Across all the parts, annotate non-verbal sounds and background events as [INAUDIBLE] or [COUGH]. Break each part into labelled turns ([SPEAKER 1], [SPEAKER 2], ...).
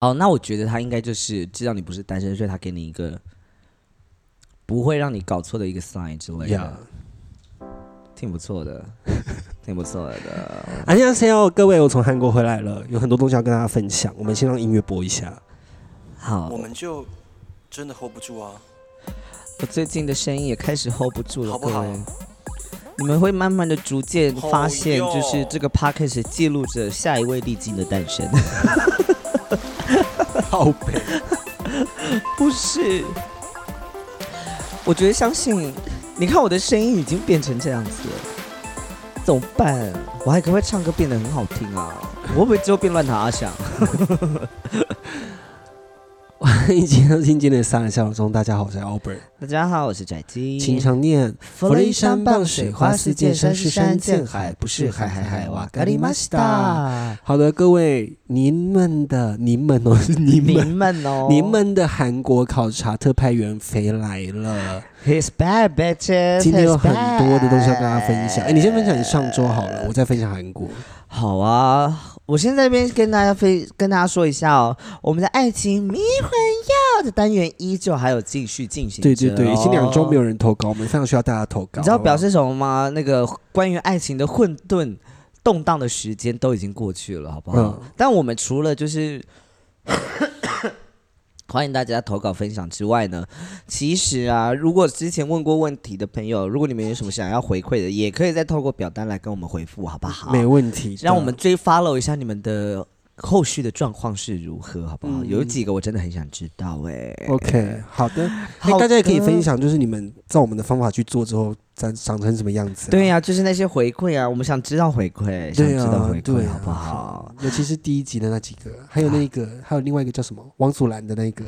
[SPEAKER 1] 哦，那我觉得他应该就是知道你不是单身，所以他给你一个不会让你搞错的一个 sign 之类的
[SPEAKER 2] Yeah
[SPEAKER 1] 挺不错的，挺不错的。[LAUGHS]
[SPEAKER 2] 안녕하세요，各位，我从韩国回来了，有很多东西要跟大家分享。我们先让音乐播一下。
[SPEAKER 1] 好，
[SPEAKER 3] 我们就真的 hold 不住啊！
[SPEAKER 1] 我最近的声音也开始 hold 不住了，
[SPEAKER 3] 好不好
[SPEAKER 1] 各位。你们会慢慢的逐渐发现，
[SPEAKER 3] 好哟
[SPEAKER 1] 就是这个 podcast 记录着下一位历经的诞生。 [LAUGHS] [LAUGHS]
[SPEAKER 2] 好悲，[LAUGHS]
[SPEAKER 1] 不是，我觉得相信，你看我的声音已经变成这样子了，怎么办？我还可不可以唱歌变得很好听啊？我会不会之后变乱弹阿翔？[LAUGHS] [LAUGHS]
[SPEAKER 2] 欢迎今天收听今天的三人笑中，大家好，我是 Albert。
[SPEAKER 1] 大家好，我是拽鸡。
[SPEAKER 2] 请常念
[SPEAKER 1] 佛雷山傍水花似溅，山是山见海，不是海海海哇咖喱玛西达。
[SPEAKER 2] 好的，各位，您们的您们哦，是你
[SPEAKER 1] 你
[SPEAKER 2] 们。
[SPEAKER 1] 们哦，
[SPEAKER 2] 你们的韩国考察特派员飞来了
[SPEAKER 1] ，He's bad bitches。
[SPEAKER 2] 今天有很多的东西要跟大家分享。哎，你先分享你上周好了，我再分享韩国。
[SPEAKER 1] 好啊，我先在这边跟大家飞跟大家说一下哦，我们的爱情迷魂药的单元依旧还有继续进行、
[SPEAKER 2] 对对对，已经两周没
[SPEAKER 1] 有。
[SPEAKER 2] 人投稿，我们非常需要大家投稿。
[SPEAKER 1] 你知道表示什么吗？那个关于爱情的混沌动荡的时间都已经过去了，好不好？
[SPEAKER 2] 嗯
[SPEAKER 1] 但我们除了就是欢迎大家投稿分享之外呢，其实啊，如果之前问过问题的朋友，如果你们有什么想要回馈的，也可以再透过表单来跟我们回复，好不好？
[SPEAKER 2] 没问题，
[SPEAKER 1] 让我们追 follow 一下你们的后续的状况是如何，好不好？
[SPEAKER 2] 嗯。
[SPEAKER 1] 有几个我真的很想知道哎、
[SPEAKER 2] OK，好的，[LAUGHS]
[SPEAKER 1] 好
[SPEAKER 2] 哎，大家也可以
[SPEAKER 1] 的
[SPEAKER 2] 分享，就是你们照我们的方法去做之后，长长成什么样子、
[SPEAKER 1] 对、呀、就是那些回馈啊，我们想知道回馈，想
[SPEAKER 2] 对
[SPEAKER 1] 知道
[SPEAKER 2] 啊
[SPEAKER 1] 回，馈，好不好？？[LAUGHS]
[SPEAKER 2] 尤其是第一集的那几个，还有那个，还有另外一个叫什么王祖蓝的那个，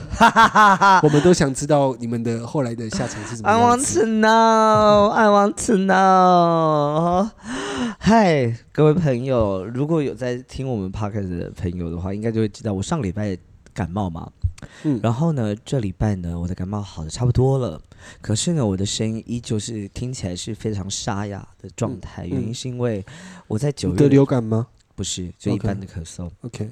[SPEAKER 2] [LAUGHS] 我们都想知道你们的后来的下场是什么
[SPEAKER 1] I want。to know, I want to know。[LAUGHS] 嗨，各位朋友，如果有在听我们 podcast 的朋友的话，应该就会知道我上礼拜感冒嘛。
[SPEAKER 2] 嗯，
[SPEAKER 1] 然后呢，这礼拜呢，我的感冒好的差不多了，可是呢，我的声音依旧是听起来是非常沙哑的状态。
[SPEAKER 2] 嗯
[SPEAKER 1] 原因是因为我在九月
[SPEAKER 2] 流感吗
[SPEAKER 1] 不是就一般的咳嗽。
[SPEAKER 2] ？OK，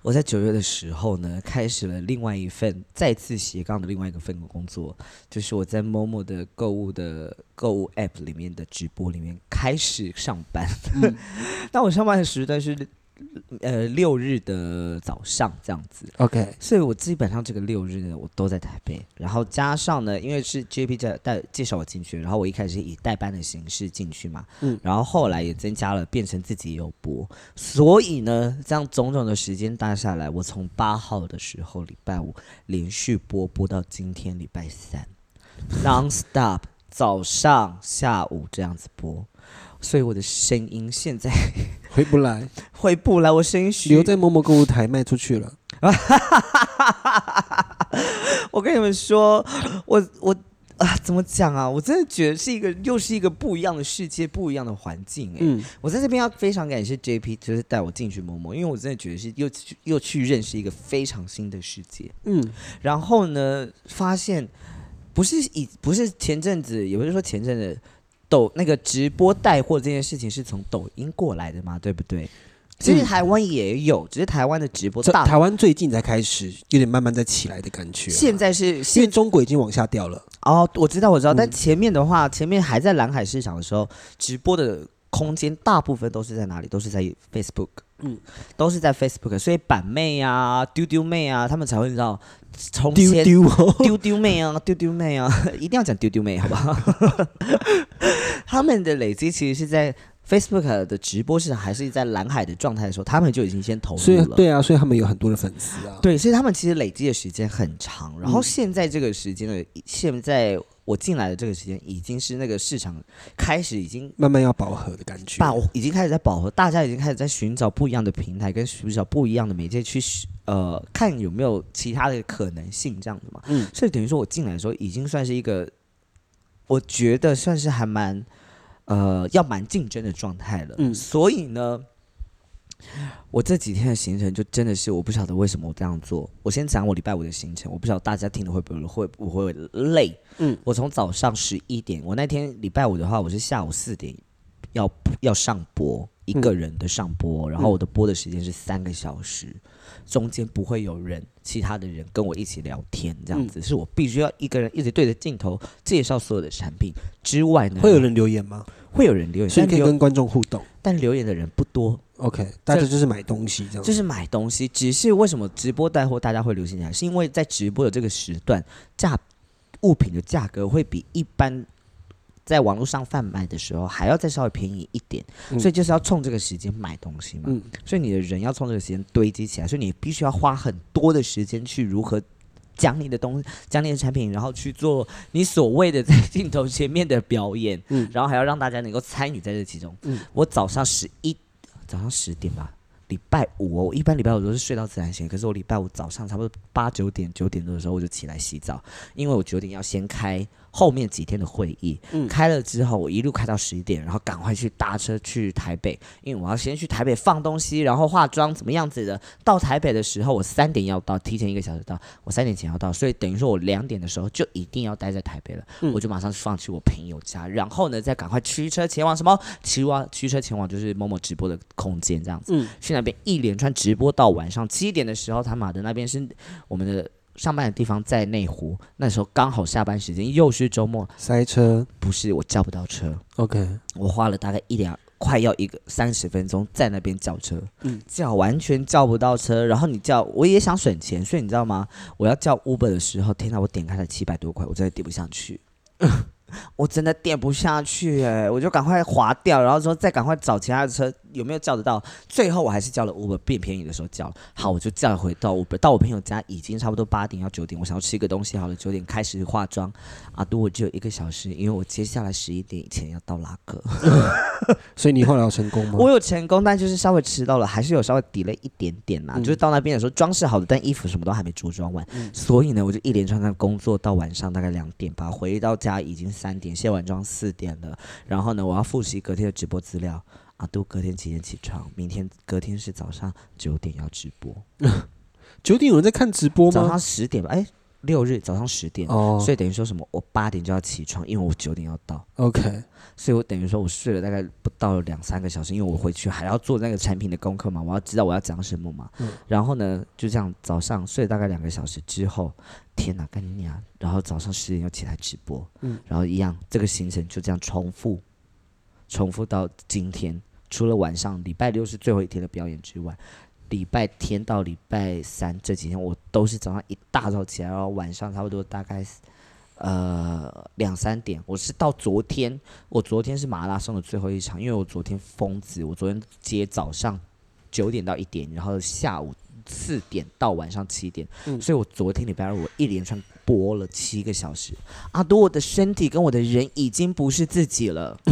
[SPEAKER 1] 我在九月的时候呢，开始了另外一份再次斜杠的另外一个份工作，就是我在某某的购物的购物 App 里面的直播里面开始上班。
[SPEAKER 2] 嗯 [LAUGHS]
[SPEAKER 1] 那我上班的时段是呃六日的早上这样子
[SPEAKER 2] ，，OK，
[SPEAKER 1] 所以我基本上这个六日呢，我都在台北，然后加上呢，因为是 JP 介带介绍我进去，然后我一开始以代班的形式进去嘛，
[SPEAKER 2] 嗯。
[SPEAKER 1] 然后后来也增加了变成自己也有播，所以呢，这样种种的时间搭下来，我从八号的时候礼拜五连续播播到今天礼拜三，non stop 早上下午这样子播，所以我的声音现在
[SPEAKER 2] 回不来，[LAUGHS]
[SPEAKER 1] 回不来，我声音虚
[SPEAKER 2] 留在某某购物台卖出去了。[LAUGHS]
[SPEAKER 1] 我跟你们说，我我啊，怎么讲啊？我真的觉得是一个又是一个不一样的世界，不一样的环境哎、
[SPEAKER 2] 嗯，
[SPEAKER 1] 我在这边要非常感谢 JP，就是带我进去某某，因为我真的觉得是又去又去认识一个非常新的世界。
[SPEAKER 2] 嗯，
[SPEAKER 1] 然后呢，发现不是以不是前阵子，也不是说前阵子抖那个直播带货这件事情是从抖音过来的嘛，对不对？其实
[SPEAKER 2] 嗯
[SPEAKER 1] 台湾也有，只是台湾的直播
[SPEAKER 2] 这
[SPEAKER 1] 大
[SPEAKER 2] 台湾最近才开始有点慢慢在起来的感觉啊。
[SPEAKER 1] 现在是
[SPEAKER 2] 因为中国已经往下掉了。
[SPEAKER 1] 哦，我知道我知道，但
[SPEAKER 2] 嗯
[SPEAKER 1] 前面的话，前面还在蓝海市场的时候，直播的空间大部分都是在哪里？都是在 Facebook，嗯
[SPEAKER 2] 嗯，
[SPEAKER 1] 都是在 Facebook，所以板妹啊、丢丢妹啊，他们才会知道从
[SPEAKER 2] 丢
[SPEAKER 1] 前
[SPEAKER 2] 丢哦，
[SPEAKER 1] 丢丢妹啊、丢丢妹啊，[LAUGHS] 一定要讲丢丢妹，好不好？[LAUGHS] 他们的累积其实是在 Facebook 的直播市场还是在蓝海的状态的时候，他们就已经先投
[SPEAKER 2] 所以
[SPEAKER 1] 入了。
[SPEAKER 2] 对啊，所以他们有很多的粉丝啊。
[SPEAKER 1] 对，所以他们其实累积的时间很长。然后
[SPEAKER 2] 嗯
[SPEAKER 1] 现在这个时间呢，现在我进来的这个时间已经是那个市场开始已经
[SPEAKER 2] 慢慢要饱和的感觉。
[SPEAKER 1] 饱，已经开始在饱和，大家已经开始在寻找不一样的平台，跟寻找不一样的媒介去呃看有没有其他的可能性这样子嘛。
[SPEAKER 2] 嗯
[SPEAKER 1] 所以等于说我进来的时候已经算是一个，我觉得算是还蛮呃要蛮竞争的状态了。
[SPEAKER 2] 嗯
[SPEAKER 1] 所以呢。我这几天的行程就真的是我不晓得为什么我这样做。我先讲我礼拜五的行程，我不晓得大家听了会不会会不会累。
[SPEAKER 2] 嗯，
[SPEAKER 1] 我从早上十一点，我那天礼拜五的话，我是下午四点要要上播一个人的上播，然后我的播的时间是三个小时，中间不会有人其他的人跟我一起聊天，这样子、是我必须要一个人一直对着镜头介绍所有的产品之外呢，
[SPEAKER 2] 会有人留言吗？
[SPEAKER 1] 会有人留言，
[SPEAKER 2] 所以可以跟观众互动。
[SPEAKER 1] 但留言的人不多，
[SPEAKER 2] OK，大家就是买东西这样。
[SPEAKER 1] 就是买东西。只是为什么直播带货大家会流行起来，是因为在直播的这个时段，价物品的价格会比一般在网络上贩卖的时候还要再稍微便宜一点，
[SPEAKER 2] 嗯
[SPEAKER 1] 所以就是要冲这个时间买东西嘛。
[SPEAKER 2] 嗯
[SPEAKER 1] 所以你的人要冲这个时间堆积起来，所以你必须要花很多的时间去如何。讲你的东西，讲你的产品，然后去做你所谓的 [LAUGHS] 在镜头前面的表演，
[SPEAKER 2] 嗯
[SPEAKER 1] 然后还要让大家能够参与在这其中。
[SPEAKER 2] 嗯
[SPEAKER 1] 我早上十一，早上十点吧，礼拜五哦，我一般礼拜五都是睡到自然醒，可是我礼拜五早上差不多八九点九点多的时候我就起来洗澡，因为我九点要先开后面几天的会议，
[SPEAKER 2] 嗯
[SPEAKER 1] 开了之后我一路开到十一点，然后赶快去搭车去台北，因为我要先去台北放东西，然后化妆怎么样子的。到台北的时候我三点要到，提前一个小时到，我三点前要到，所以等于说我两点的时候就一定要待在台北了，
[SPEAKER 2] 嗯
[SPEAKER 1] 我就马上放弃我朋友家，然后呢再赶快驱车前往什么？驱往驱车前往就是某某直播的空间这样子。
[SPEAKER 2] 嗯
[SPEAKER 1] 去那边一连串直播到晚上七点的时候，他妈的那边是我们的上班的地方在内湖，那时候刚好下班时间，又是周末，
[SPEAKER 2] 塞车。
[SPEAKER 1] 不是我叫不到车
[SPEAKER 2] ，，OK，
[SPEAKER 1] 我花了大概一两。快要一个三十分钟在那边叫车，
[SPEAKER 2] 嗯。
[SPEAKER 1] 叫完全叫不到车，然后你叫我也想省钱，所以你知道吗？我要叫 Uber 的时候，天哪，我点开了七百多块，我真的点不下去，[LAUGHS] 我真的点不下去哎，我就赶快划掉，然后说再赶快找其他的车有没有叫得到，最后我还是叫了 Uber，变便宜的时候叫了，好，我就叫回到 Uber，到我朋友家已经差不多八点要九点，我想要吃一个东西，好了，九点开始化妆，啊，都我只有一个小时，因为我接下来十一点以前要到拉格。[LAUGHS]
[SPEAKER 2] 所以你后来有成功吗？
[SPEAKER 1] 我有成功，但就是稍微迟到了，还是有稍微 delay 一点点啦。
[SPEAKER 2] 嗯
[SPEAKER 1] 就是到那边的时候，装饰好的，但衣服什么都还没着装完，所以呢，我就一连串的工作到晚上大概两点吧，回到家已经三点，卸完妆四点了。然后呢，我要复习隔天的直播资料。啊，都隔天几点起床？明天隔天是早上九点要直播，[LAUGHS]
[SPEAKER 2] 九点有人在看直播吗
[SPEAKER 1] 早上？十点吧？哎，六日早上十点，
[SPEAKER 2] 哦，
[SPEAKER 1] 所以等于说什么？我八点就要起床，因为我九点要到。
[SPEAKER 2] OK，
[SPEAKER 1] 所以我等于说我睡了大概不到两三个小时，因为我回去还要做那个产品的功课嘛，我要知道我要讲什么嘛。
[SPEAKER 2] 嗯
[SPEAKER 1] 然后呢，就这样早上睡了大概两个小时之后，天哪，干你娘！然后早上十点要起来直播，
[SPEAKER 2] 嗯
[SPEAKER 1] 然后一样这个行程就这样重复，重复到今天。除了晚上礼拜六是最后一天的表演之外，礼拜天到礼拜三这几天我都是早上一大早起来，然后晚上差不多大概呃两三点。我是到昨天，我昨天是马拉松的最后一场，因为我昨天疯子，我昨天接早上九点到一点，然后下午四点到晚上七点，
[SPEAKER 2] 嗯
[SPEAKER 1] 所以我昨天礼拜二我一连串播了七个小时。阿多，我的身体跟我的人已经不是自己了。[LAUGHS]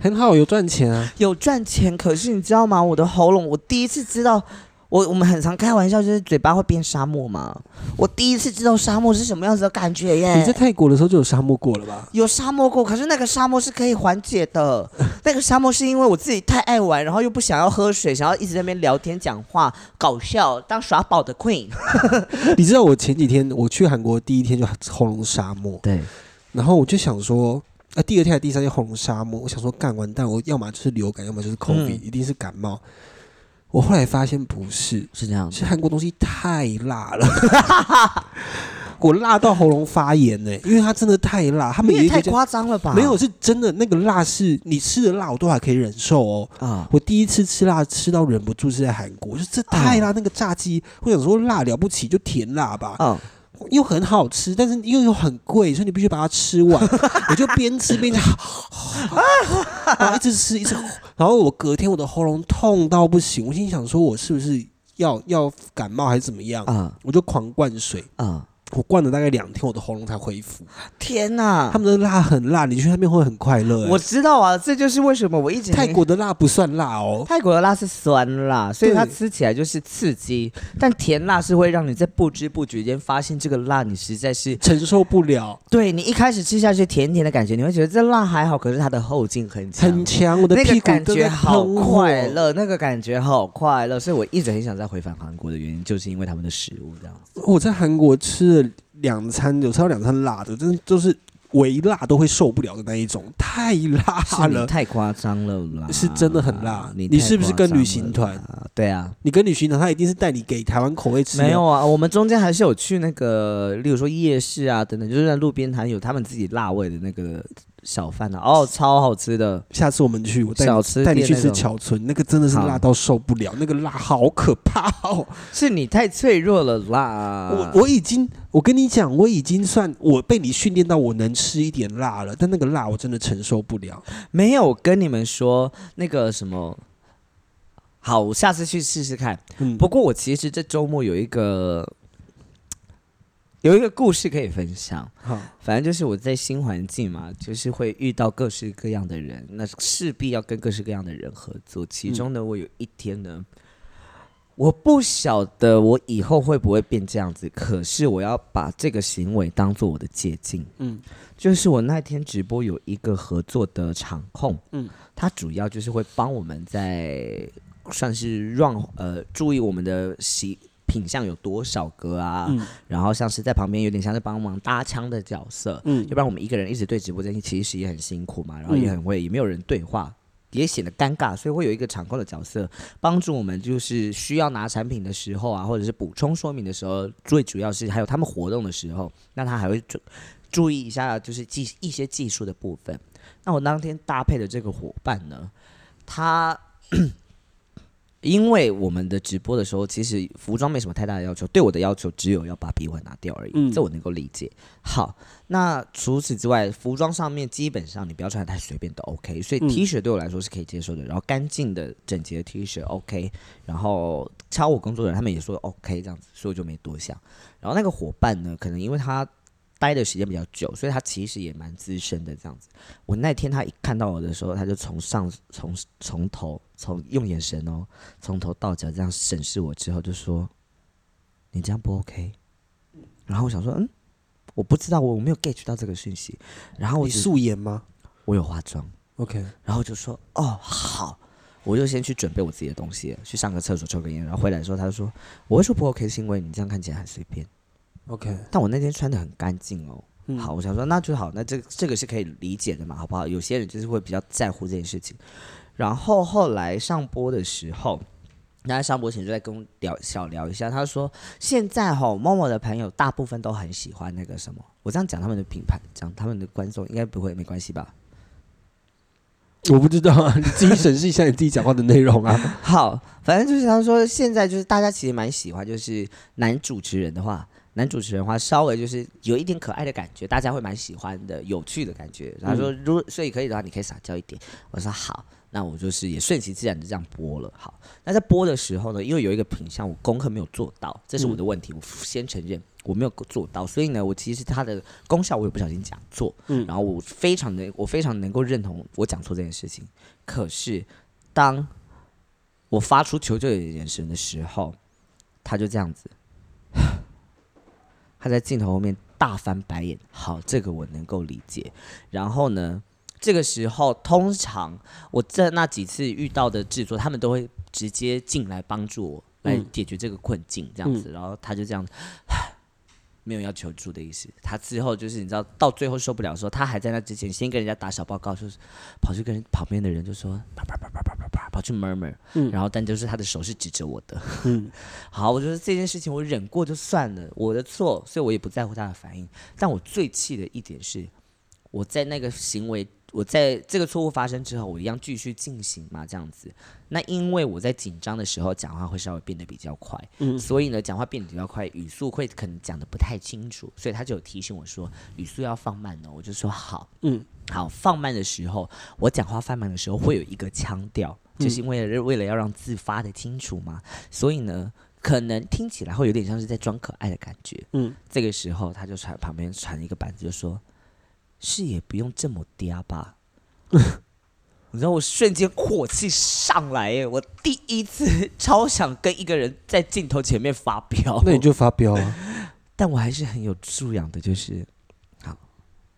[SPEAKER 2] 很好，有赚钱啊。
[SPEAKER 1] 有赚钱，可是你知道吗？我的喉咙，我第一次知道，我我们很常开玩笑，就是嘴巴会变沙漠嘛。我第一次知道沙漠是什么样子的感觉耶。
[SPEAKER 2] 你在泰国的时候就有沙漠过了吧？
[SPEAKER 1] 有沙漠过，可是那个沙漠是可以缓解的。[LAUGHS] 那个沙漠是因为我自己太爱玩，然后又不想要喝水，想要一直在那边聊天、讲话、搞笑，当耍宝的 queen。[LAUGHS]
[SPEAKER 2] 你知道我前几天我去韩国第一天就喉咙沙漠，
[SPEAKER 1] 对，
[SPEAKER 2] 然后我就想说，啊，第二天还第三天喉咙沙漠，我想说干完蛋，我要么就是流感，要么就是 COVID，、
[SPEAKER 1] 嗯
[SPEAKER 2] 一定是感冒。我后来发现不是，
[SPEAKER 1] 是这样子
[SPEAKER 2] 是。韩国东西太辣了，[LAUGHS] 我辣到喉咙发炎呢、因为它真的太辣。他们
[SPEAKER 1] 也太夸张了吧？
[SPEAKER 2] 没有是真的，那个辣是你吃的辣我都还可以忍受哦。
[SPEAKER 1] 啊，
[SPEAKER 2] 我第一次吃辣吃到忍不住是在韩国，就这太
[SPEAKER 1] 哦
[SPEAKER 2] 辣，那个炸鸡，我想说辣了不起就甜辣吧，
[SPEAKER 1] 嗯，
[SPEAKER 2] 又很好吃，但是又又很贵，所以你必须把它吃完。[LAUGHS] 我就边吃边讲，[LAUGHS] 然后一直吃一直，然后我隔天我的喉咙痛到不行，我心想说我是不是要要感冒还是怎么样？
[SPEAKER 1] 啊
[SPEAKER 2] 我就狂灌水，
[SPEAKER 1] 啊！
[SPEAKER 2] 我灌了大概两天，我的喉咙才恢复。
[SPEAKER 1] 天哪
[SPEAKER 2] 他！们的辣很辣，你去那边会很快乐、欸。
[SPEAKER 1] 我知道啊，这就是为什么我一直
[SPEAKER 2] 泰国的辣不算辣哦，
[SPEAKER 1] 泰国的辣是酸辣，所以它吃起来就是刺激，但甜辣是会让你在不知不觉间发现这个辣你实在是，
[SPEAKER 2] 承受不了，
[SPEAKER 1] 对你一开始吃下去甜甜的感觉，你会觉得这辣还好，可是它的后劲很强，
[SPEAKER 2] 很强，我的
[SPEAKER 1] 那个
[SPEAKER 2] 屁股
[SPEAKER 1] 感觉
[SPEAKER 2] 都在
[SPEAKER 1] 好快。乐，那个感觉好快乐，所以我一直很想再回返韩国的原因，就是因为他们的食物这样子。
[SPEAKER 2] 我在韩国吃了两餐，有吃到两餐辣的，真的就是微辣都会受不了的那一种，太辣了。
[SPEAKER 1] 太夸张了啦，
[SPEAKER 2] 是真的很辣
[SPEAKER 1] 你
[SPEAKER 2] 你是不是跟旅行团
[SPEAKER 1] 啦？对啊，
[SPEAKER 2] 你跟旅行团，他一定是带你给台湾口味吃。
[SPEAKER 1] 没有啊，我们中间还是有去那个，例如说夜市啊等等，就是在路边摊有他们自己辣味的那个小贩啊，哦，超好吃的。
[SPEAKER 2] 下次我们去，我带你去吃桥村，那个真的是辣到受不了，那个辣好可怕哦！
[SPEAKER 1] 是你太脆弱了啦！
[SPEAKER 2] 我我已经，我跟你讲，我已经算我被你训练到我能吃一点辣了，但那个辣我真的承受不了。
[SPEAKER 1] 没有跟你们说那个什么，好，我下次去试试看。
[SPEAKER 2] 嗯，
[SPEAKER 1] 不过我其实这周末有一个有一个故事可以分享。
[SPEAKER 2] 好，
[SPEAKER 1] 反正就是我在新环境嘛，就是会遇到各式各样的人，那势必要跟各式各样的人合作。其中呢，我有一天呢，我不晓得我以后会不会变这样子，可是我要把这个行为当做我的捷径。
[SPEAKER 2] 嗯
[SPEAKER 1] 就是我那天直播有一个合作的场控，
[SPEAKER 2] 嗯
[SPEAKER 1] 嗯，他主要就是会帮我们在算是让呃注意我们的习品相有多少个啊，
[SPEAKER 2] 嗯
[SPEAKER 1] 然后像是在旁边有点像是帮忙搭腔的角色，
[SPEAKER 2] 嗯
[SPEAKER 1] 要不然我们一个人一直对直播间其实也很辛苦嘛，然后也很会，也没有人对话。也显得尴尬，所以会有一个场控的角色帮助我们，就是需要拿产品的时候啊，或者是补充说明的时候，最主要是还有他们活动的时候，那他还会注注意一下，就是技一些技术的部分。那我当天搭配的这个伙伴呢，他 [COUGHS] 因为我们的直播的时候，其实服装没什么太大的要求，对我的要求只有要把鼻环拿掉而已，
[SPEAKER 2] 嗯
[SPEAKER 1] 这我能够理解。好，那除此之外，服装上面基本上你不要穿的太随便都 OK，所以
[SPEAKER 2] 嗯
[SPEAKER 1] T 恤对我来说是可以接受的。然后干净的、整洁的 T 恤 OK，然后敲我工作人员他们也说 OK 这样子，所以我就没多想。然后那个伙伴呢，可能因为他待的时间比较久，所以他其实也蛮资深的这样子。我那天他一看到我的时候，他就从上从从头从用眼神哦，从头到脚这样审视我之后，就说：“你这样不 OK。”然后我想说，嗯，我不知道，我我没有 get 到这个讯息。然后我
[SPEAKER 2] 你
[SPEAKER 1] 只
[SPEAKER 2] 素颜吗
[SPEAKER 1] 我有化妆
[SPEAKER 2] ，？OK，
[SPEAKER 1] 然后就说：“哦，好。”我就先去准备我自己的东西，去上个厕所抽根烟，然后回来的时候，他就说：“我会说不 OK 是因为你这样看起来很随便。”
[SPEAKER 2] OK，
[SPEAKER 1] 但我那天穿的很干净哦。
[SPEAKER 2] 嗯
[SPEAKER 1] 好，我想说那就好，那这这个是可以理解的嘛，好不好？有些人就是会比较在乎这件事情。然后后来上播的时候，那在上播前就在跟我聊小聊一下，他说现在吼某某的朋友大部分都很喜欢那个什么，我这样讲他们的品牌，讲他们的观众应该不会没关系吧？
[SPEAKER 2] 我不知道啊，你自己审视一下你自己讲话的内容啊。[LAUGHS]
[SPEAKER 1] 好，反正就是他说现在就是大家其实蛮喜欢，就是男主持人的话，男主持人的话稍微就是有一点可爱的感觉，大家会蛮喜欢的，有趣的感觉。他说如所以可以的话，你可以撒娇一点。我说好，那我就是也顺其自然的这样播了。好，那在播的时候呢，因为有一个品相我功课没有做到，这是我的问题，我先承认我没有做到，所以呢，我其实它的功效我也不小心讲错，
[SPEAKER 2] 嗯
[SPEAKER 1] 然后我非常的我非常能够认同我讲错这件事情。可是当我发出求救的眼神的时候，他就这样子，他在镜头后面大翻白眼。好，这个我能够理解。然后呢，这个时候通常我在那几次遇到的制作，他们都会直接进来帮助我来
[SPEAKER 2] 嗯
[SPEAKER 1] 解决这个困境，这样子。然后他就这样。[SIGHS] 没有要求助的意思，他之后就是你知道，到最后受不了的时候，他还在那之前先跟人家打小报告，就是跑去跟人旁边的人就说啪啪啪啪啪啪啪，跑去 murmur，、
[SPEAKER 2] 嗯
[SPEAKER 1] 然后但就是他的手是指着我的，
[SPEAKER 2] 嗯
[SPEAKER 1] 好，我觉得这件事情我忍过就算了，我的错，所以我也不在乎他的反应。但我最气的一点是，我在那个行为，我在这个错误发生之后，我一样继续进行嘛，这样子。那因为我在紧张的时候讲话会稍微变得比较快，
[SPEAKER 2] 嗯
[SPEAKER 1] 所以呢，讲话变得比较快，语速会可能讲的不太清楚，所以他就有提醒我说语速要放慢哦。我就说好，
[SPEAKER 2] 嗯
[SPEAKER 1] 好，放慢的时候，我讲话放慢的时候会有一个腔调，就是因为为了要让字发的清楚。嘛，所以呢，可能听起来会有点像是在装可爱的感觉。
[SPEAKER 2] 嗯，
[SPEAKER 1] 这个时候他就传旁边传一个板子，就说：“是也不用这么嗲吧。[LAUGHS] ”你知道我瞬间火气上来耶！我第一次超想跟一个人在镜头前面发飙，
[SPEAKER 2] 那你就发飙啊。[LAUGHS]
[SPEAKER 1] 但我还是很有素养的，就是好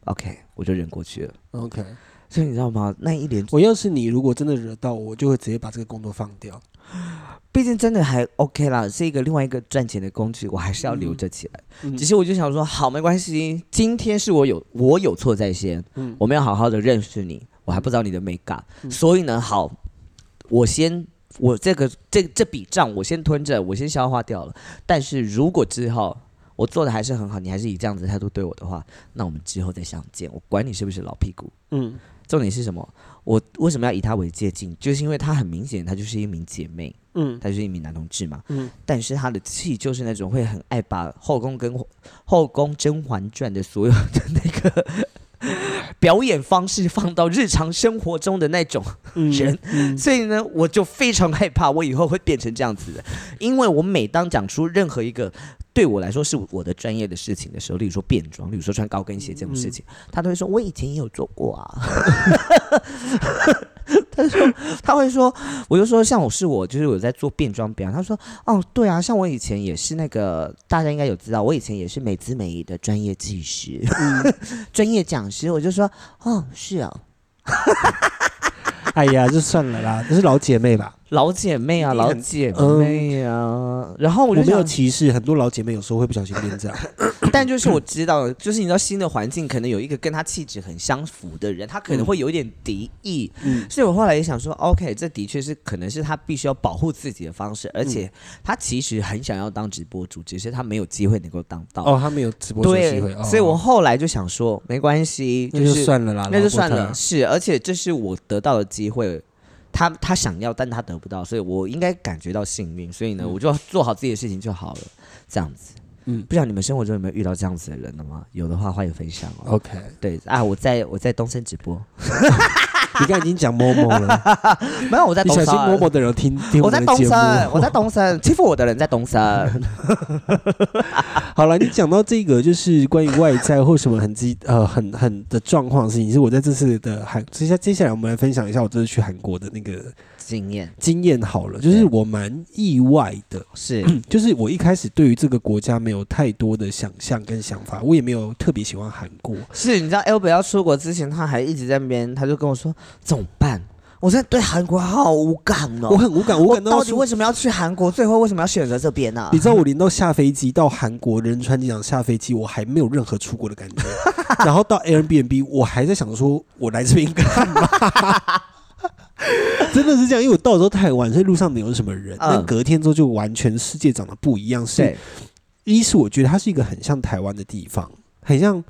[SPEAKER 1] ，OK，我就忍过去了。
[SPEAKER 2] OK，
[SPEAKER 1] 所以你知道吗？那一连
[SPEAKER 2] 我要是你，如果真的惹到我，我就会直接把这个工作放掉。[LAUGHS]
[SPEAKER 1] 毕竟真的还 OK 啦，是一个另外一个赚钱的工具，我还是要留着起来。
[SPEAKER 2] 嗯
[SPEAKER 1] 只是我就想说，好，没关系，今天是我有我有错在先，
[SPEAKER 2] 嗯
[SPEAKER 1] 我们要好好的认识你，我还不知道你的美感，所以呢，好，我先我这个这这笔账我先吞着，我先消化掉了。但是如果之后我做的还是很好，你还是以这样子态度对我的话，那我们之后再相见，我管你是不是老屁股。
[SPEAKER 2] 嗯
[SPEAKER 1] 重点是什么？我为什么要以她为借镜？就是因为她很明显，她就是一名姐妹，
[SPEAKER 2] 嗯。
[SPEAKER 1] 他就是一名男同志嘛。
[SPEAKER 2] 嗯。
[SPEAKER 1] 但是他的气就是那种会很爱把后宫跟后宫《甄嬛传》的所有的那个 [LAUGHS] 表演方式放到日常生活中的那种
[SPEAKER 2] 嗯
[SPEAKER 1] 人，
[SPEAKER 2] 嗯。
[SPEAKER 1] 所以呢，我就非常害怕我以后会变成这样子的，因为我每当讲出任何一个对我来说是我的专业的事情的时候，例如说变装，例如说穿高跟鞋这种事情，他都会说我以前也有做过啊。[LAUGHS] 他说他会说，我就说像我是我就是我在做变装表演，他说哦对啊，像我以前也是那个大家应该有知道，我以前也是美姿美仪的专业技师、[LAUGHS] 专业讲师，我就说哦是哦，
[SPEAKER 2] 哎呀，就算了啦，这是老姐妹吧。
[SPEAKER 1] 老姐妹啊，老姐妹啊，然后我
[SPEAKER 2] 就没有歧视，很多老姐妹有时候会不小心变这样。[COUGHS]
[SPEAKER 1] 但就是我知道，就是你知道新的环境可能有一个跟他气质很相符的人，他可能会有一点敌意，
[SPEAKER 2] 嗯。
[SPEAKER 1] 所以我后来也想说，OK，这的确是可能是他必须要保护自己的方式，而且他其实很想要当直播主，只是他没有机会能够当到。
[SPEAKER 2] 哦，他没有直播的
[SPEAKER 1] 对
[SPEAKER 2] 机会，哦。
[SPEAKER 1] 所以我后来就想说，没关系，
[SPEAKER 2] 那
[SPEAKER 1] 就
[SPEAKER 2] 就是算了啦，
[SPEAKER 1] 那就算了，是，而且这是我得到的机会，他他想要，但他得不到，所以我应该感觉到幸运，所以呢，
[SPEAKER 2] 嗯
[SPEAKER 1] 我就做好自己的事情就好了，这样子。
[SPEAKER 2] 嗯
[SPEAKER 1] 不知道你们生活中有没有遇到这样子的人的吗？有的话，欢迎分享哦。
[SPEAKER 2] OK，
[SPEAKER 1] 对啊，我在我在东森直播，[LAUGHS]
[SPEAKER 2] 你刚才已经讲某某了，[LAUGHS]
[SPEAKER 1] 没有我在
[SPEAKER 2] 你
[SPEAKER 1] 东森，
[SPEAKER 2] 小心某某的人听听
[SPEAKER 1] 我在东
[SPEAKER 2] 们的节目。
[SPEAKER 1] 森，我在东山，欺负我的人在东山。[LAUGHS]
[SPEAKER 2] 好了，你讲到这个就是关于外在或什么很激 [LAUGHS] 呃很很的状况的事情，是我在这次的韩接下接下来我们来分享一下我这次去韩国的那个
[SPEAKER 1] 经验
[SPEAKER 2] 经验好了，就是我蛮意外的，
[SPEAKER 1] 是 [CLEARS THROAT]
[SPEAKER 2] 就是我一开始对于这个国家没有太多的想象跟想法，我也没有特别喜欢韩国。
[SPEAKER 1] 是，你知道 Albert 要出国之前，他还一直在那边，他就跟我说怎么办？我现在对韩国好无感哦。
[SPEAKER 2] 我很无感，无
[SPEAKER 1] 我
[SPEAKER 2] 感到
[SPEAKER 1] 到底为什么要去韩国？最后为什么要选择这边呢、
[SPEAKER 2] 你知道我连到下飞机到韩国仁川机场下飞机，我还没有任何出国的感觉。[LAUGHS] 然后到 Airbnb，我还在想说，我来这边干嘛？[LAUGHS] [LAUGHS] 真的是这样，因为我到的时候太晚，所以路上没有什么人。
[SPEAKER 1] 嗯
[SPEAKER 2] 但隔天之后就完全世界长得不一样。是
[SPEAKER 1] 对，
[SPEAKER 2] 一是我觉得它是一个很像台湾的地方，很像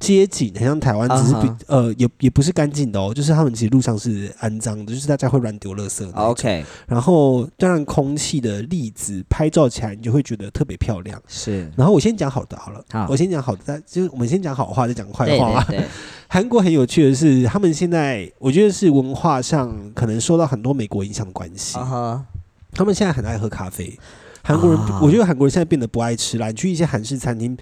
[SPEAKER 2] 街景，很像台湾，只是比、呃也也不是干净的哦，就是他们其实路上是肮脏的，就是大家会乱丢垃圾。
[SPEAKER 1] OK，
[SPEAKER 2] 然后当然空气的粒子拍照起来，你就会觉得特别漂亮。
[SPEAKER 1] 是，
[SPEAKER 2] 然后我先讲好的好了，
[SPEAKER 1] 好
[SPEAKER 2] 我先讲好的，再就是我们先讲好话，再讲坏
[SPEAKER 1] 对
[SPEAKER 2] 话。
[SPEAKER 1] 对对，
[SPEAKER 2] 韩国很有趣的是，他们现在我觉得是文化上可能受到很多美国影响的关系，他们现在很爱喝咖啡。韩国人，
[SPEAKER 1] 啊
[SPEAKER 2] 我觉得韩国人现在变得不爱吃了。你去一些韩式餐厅，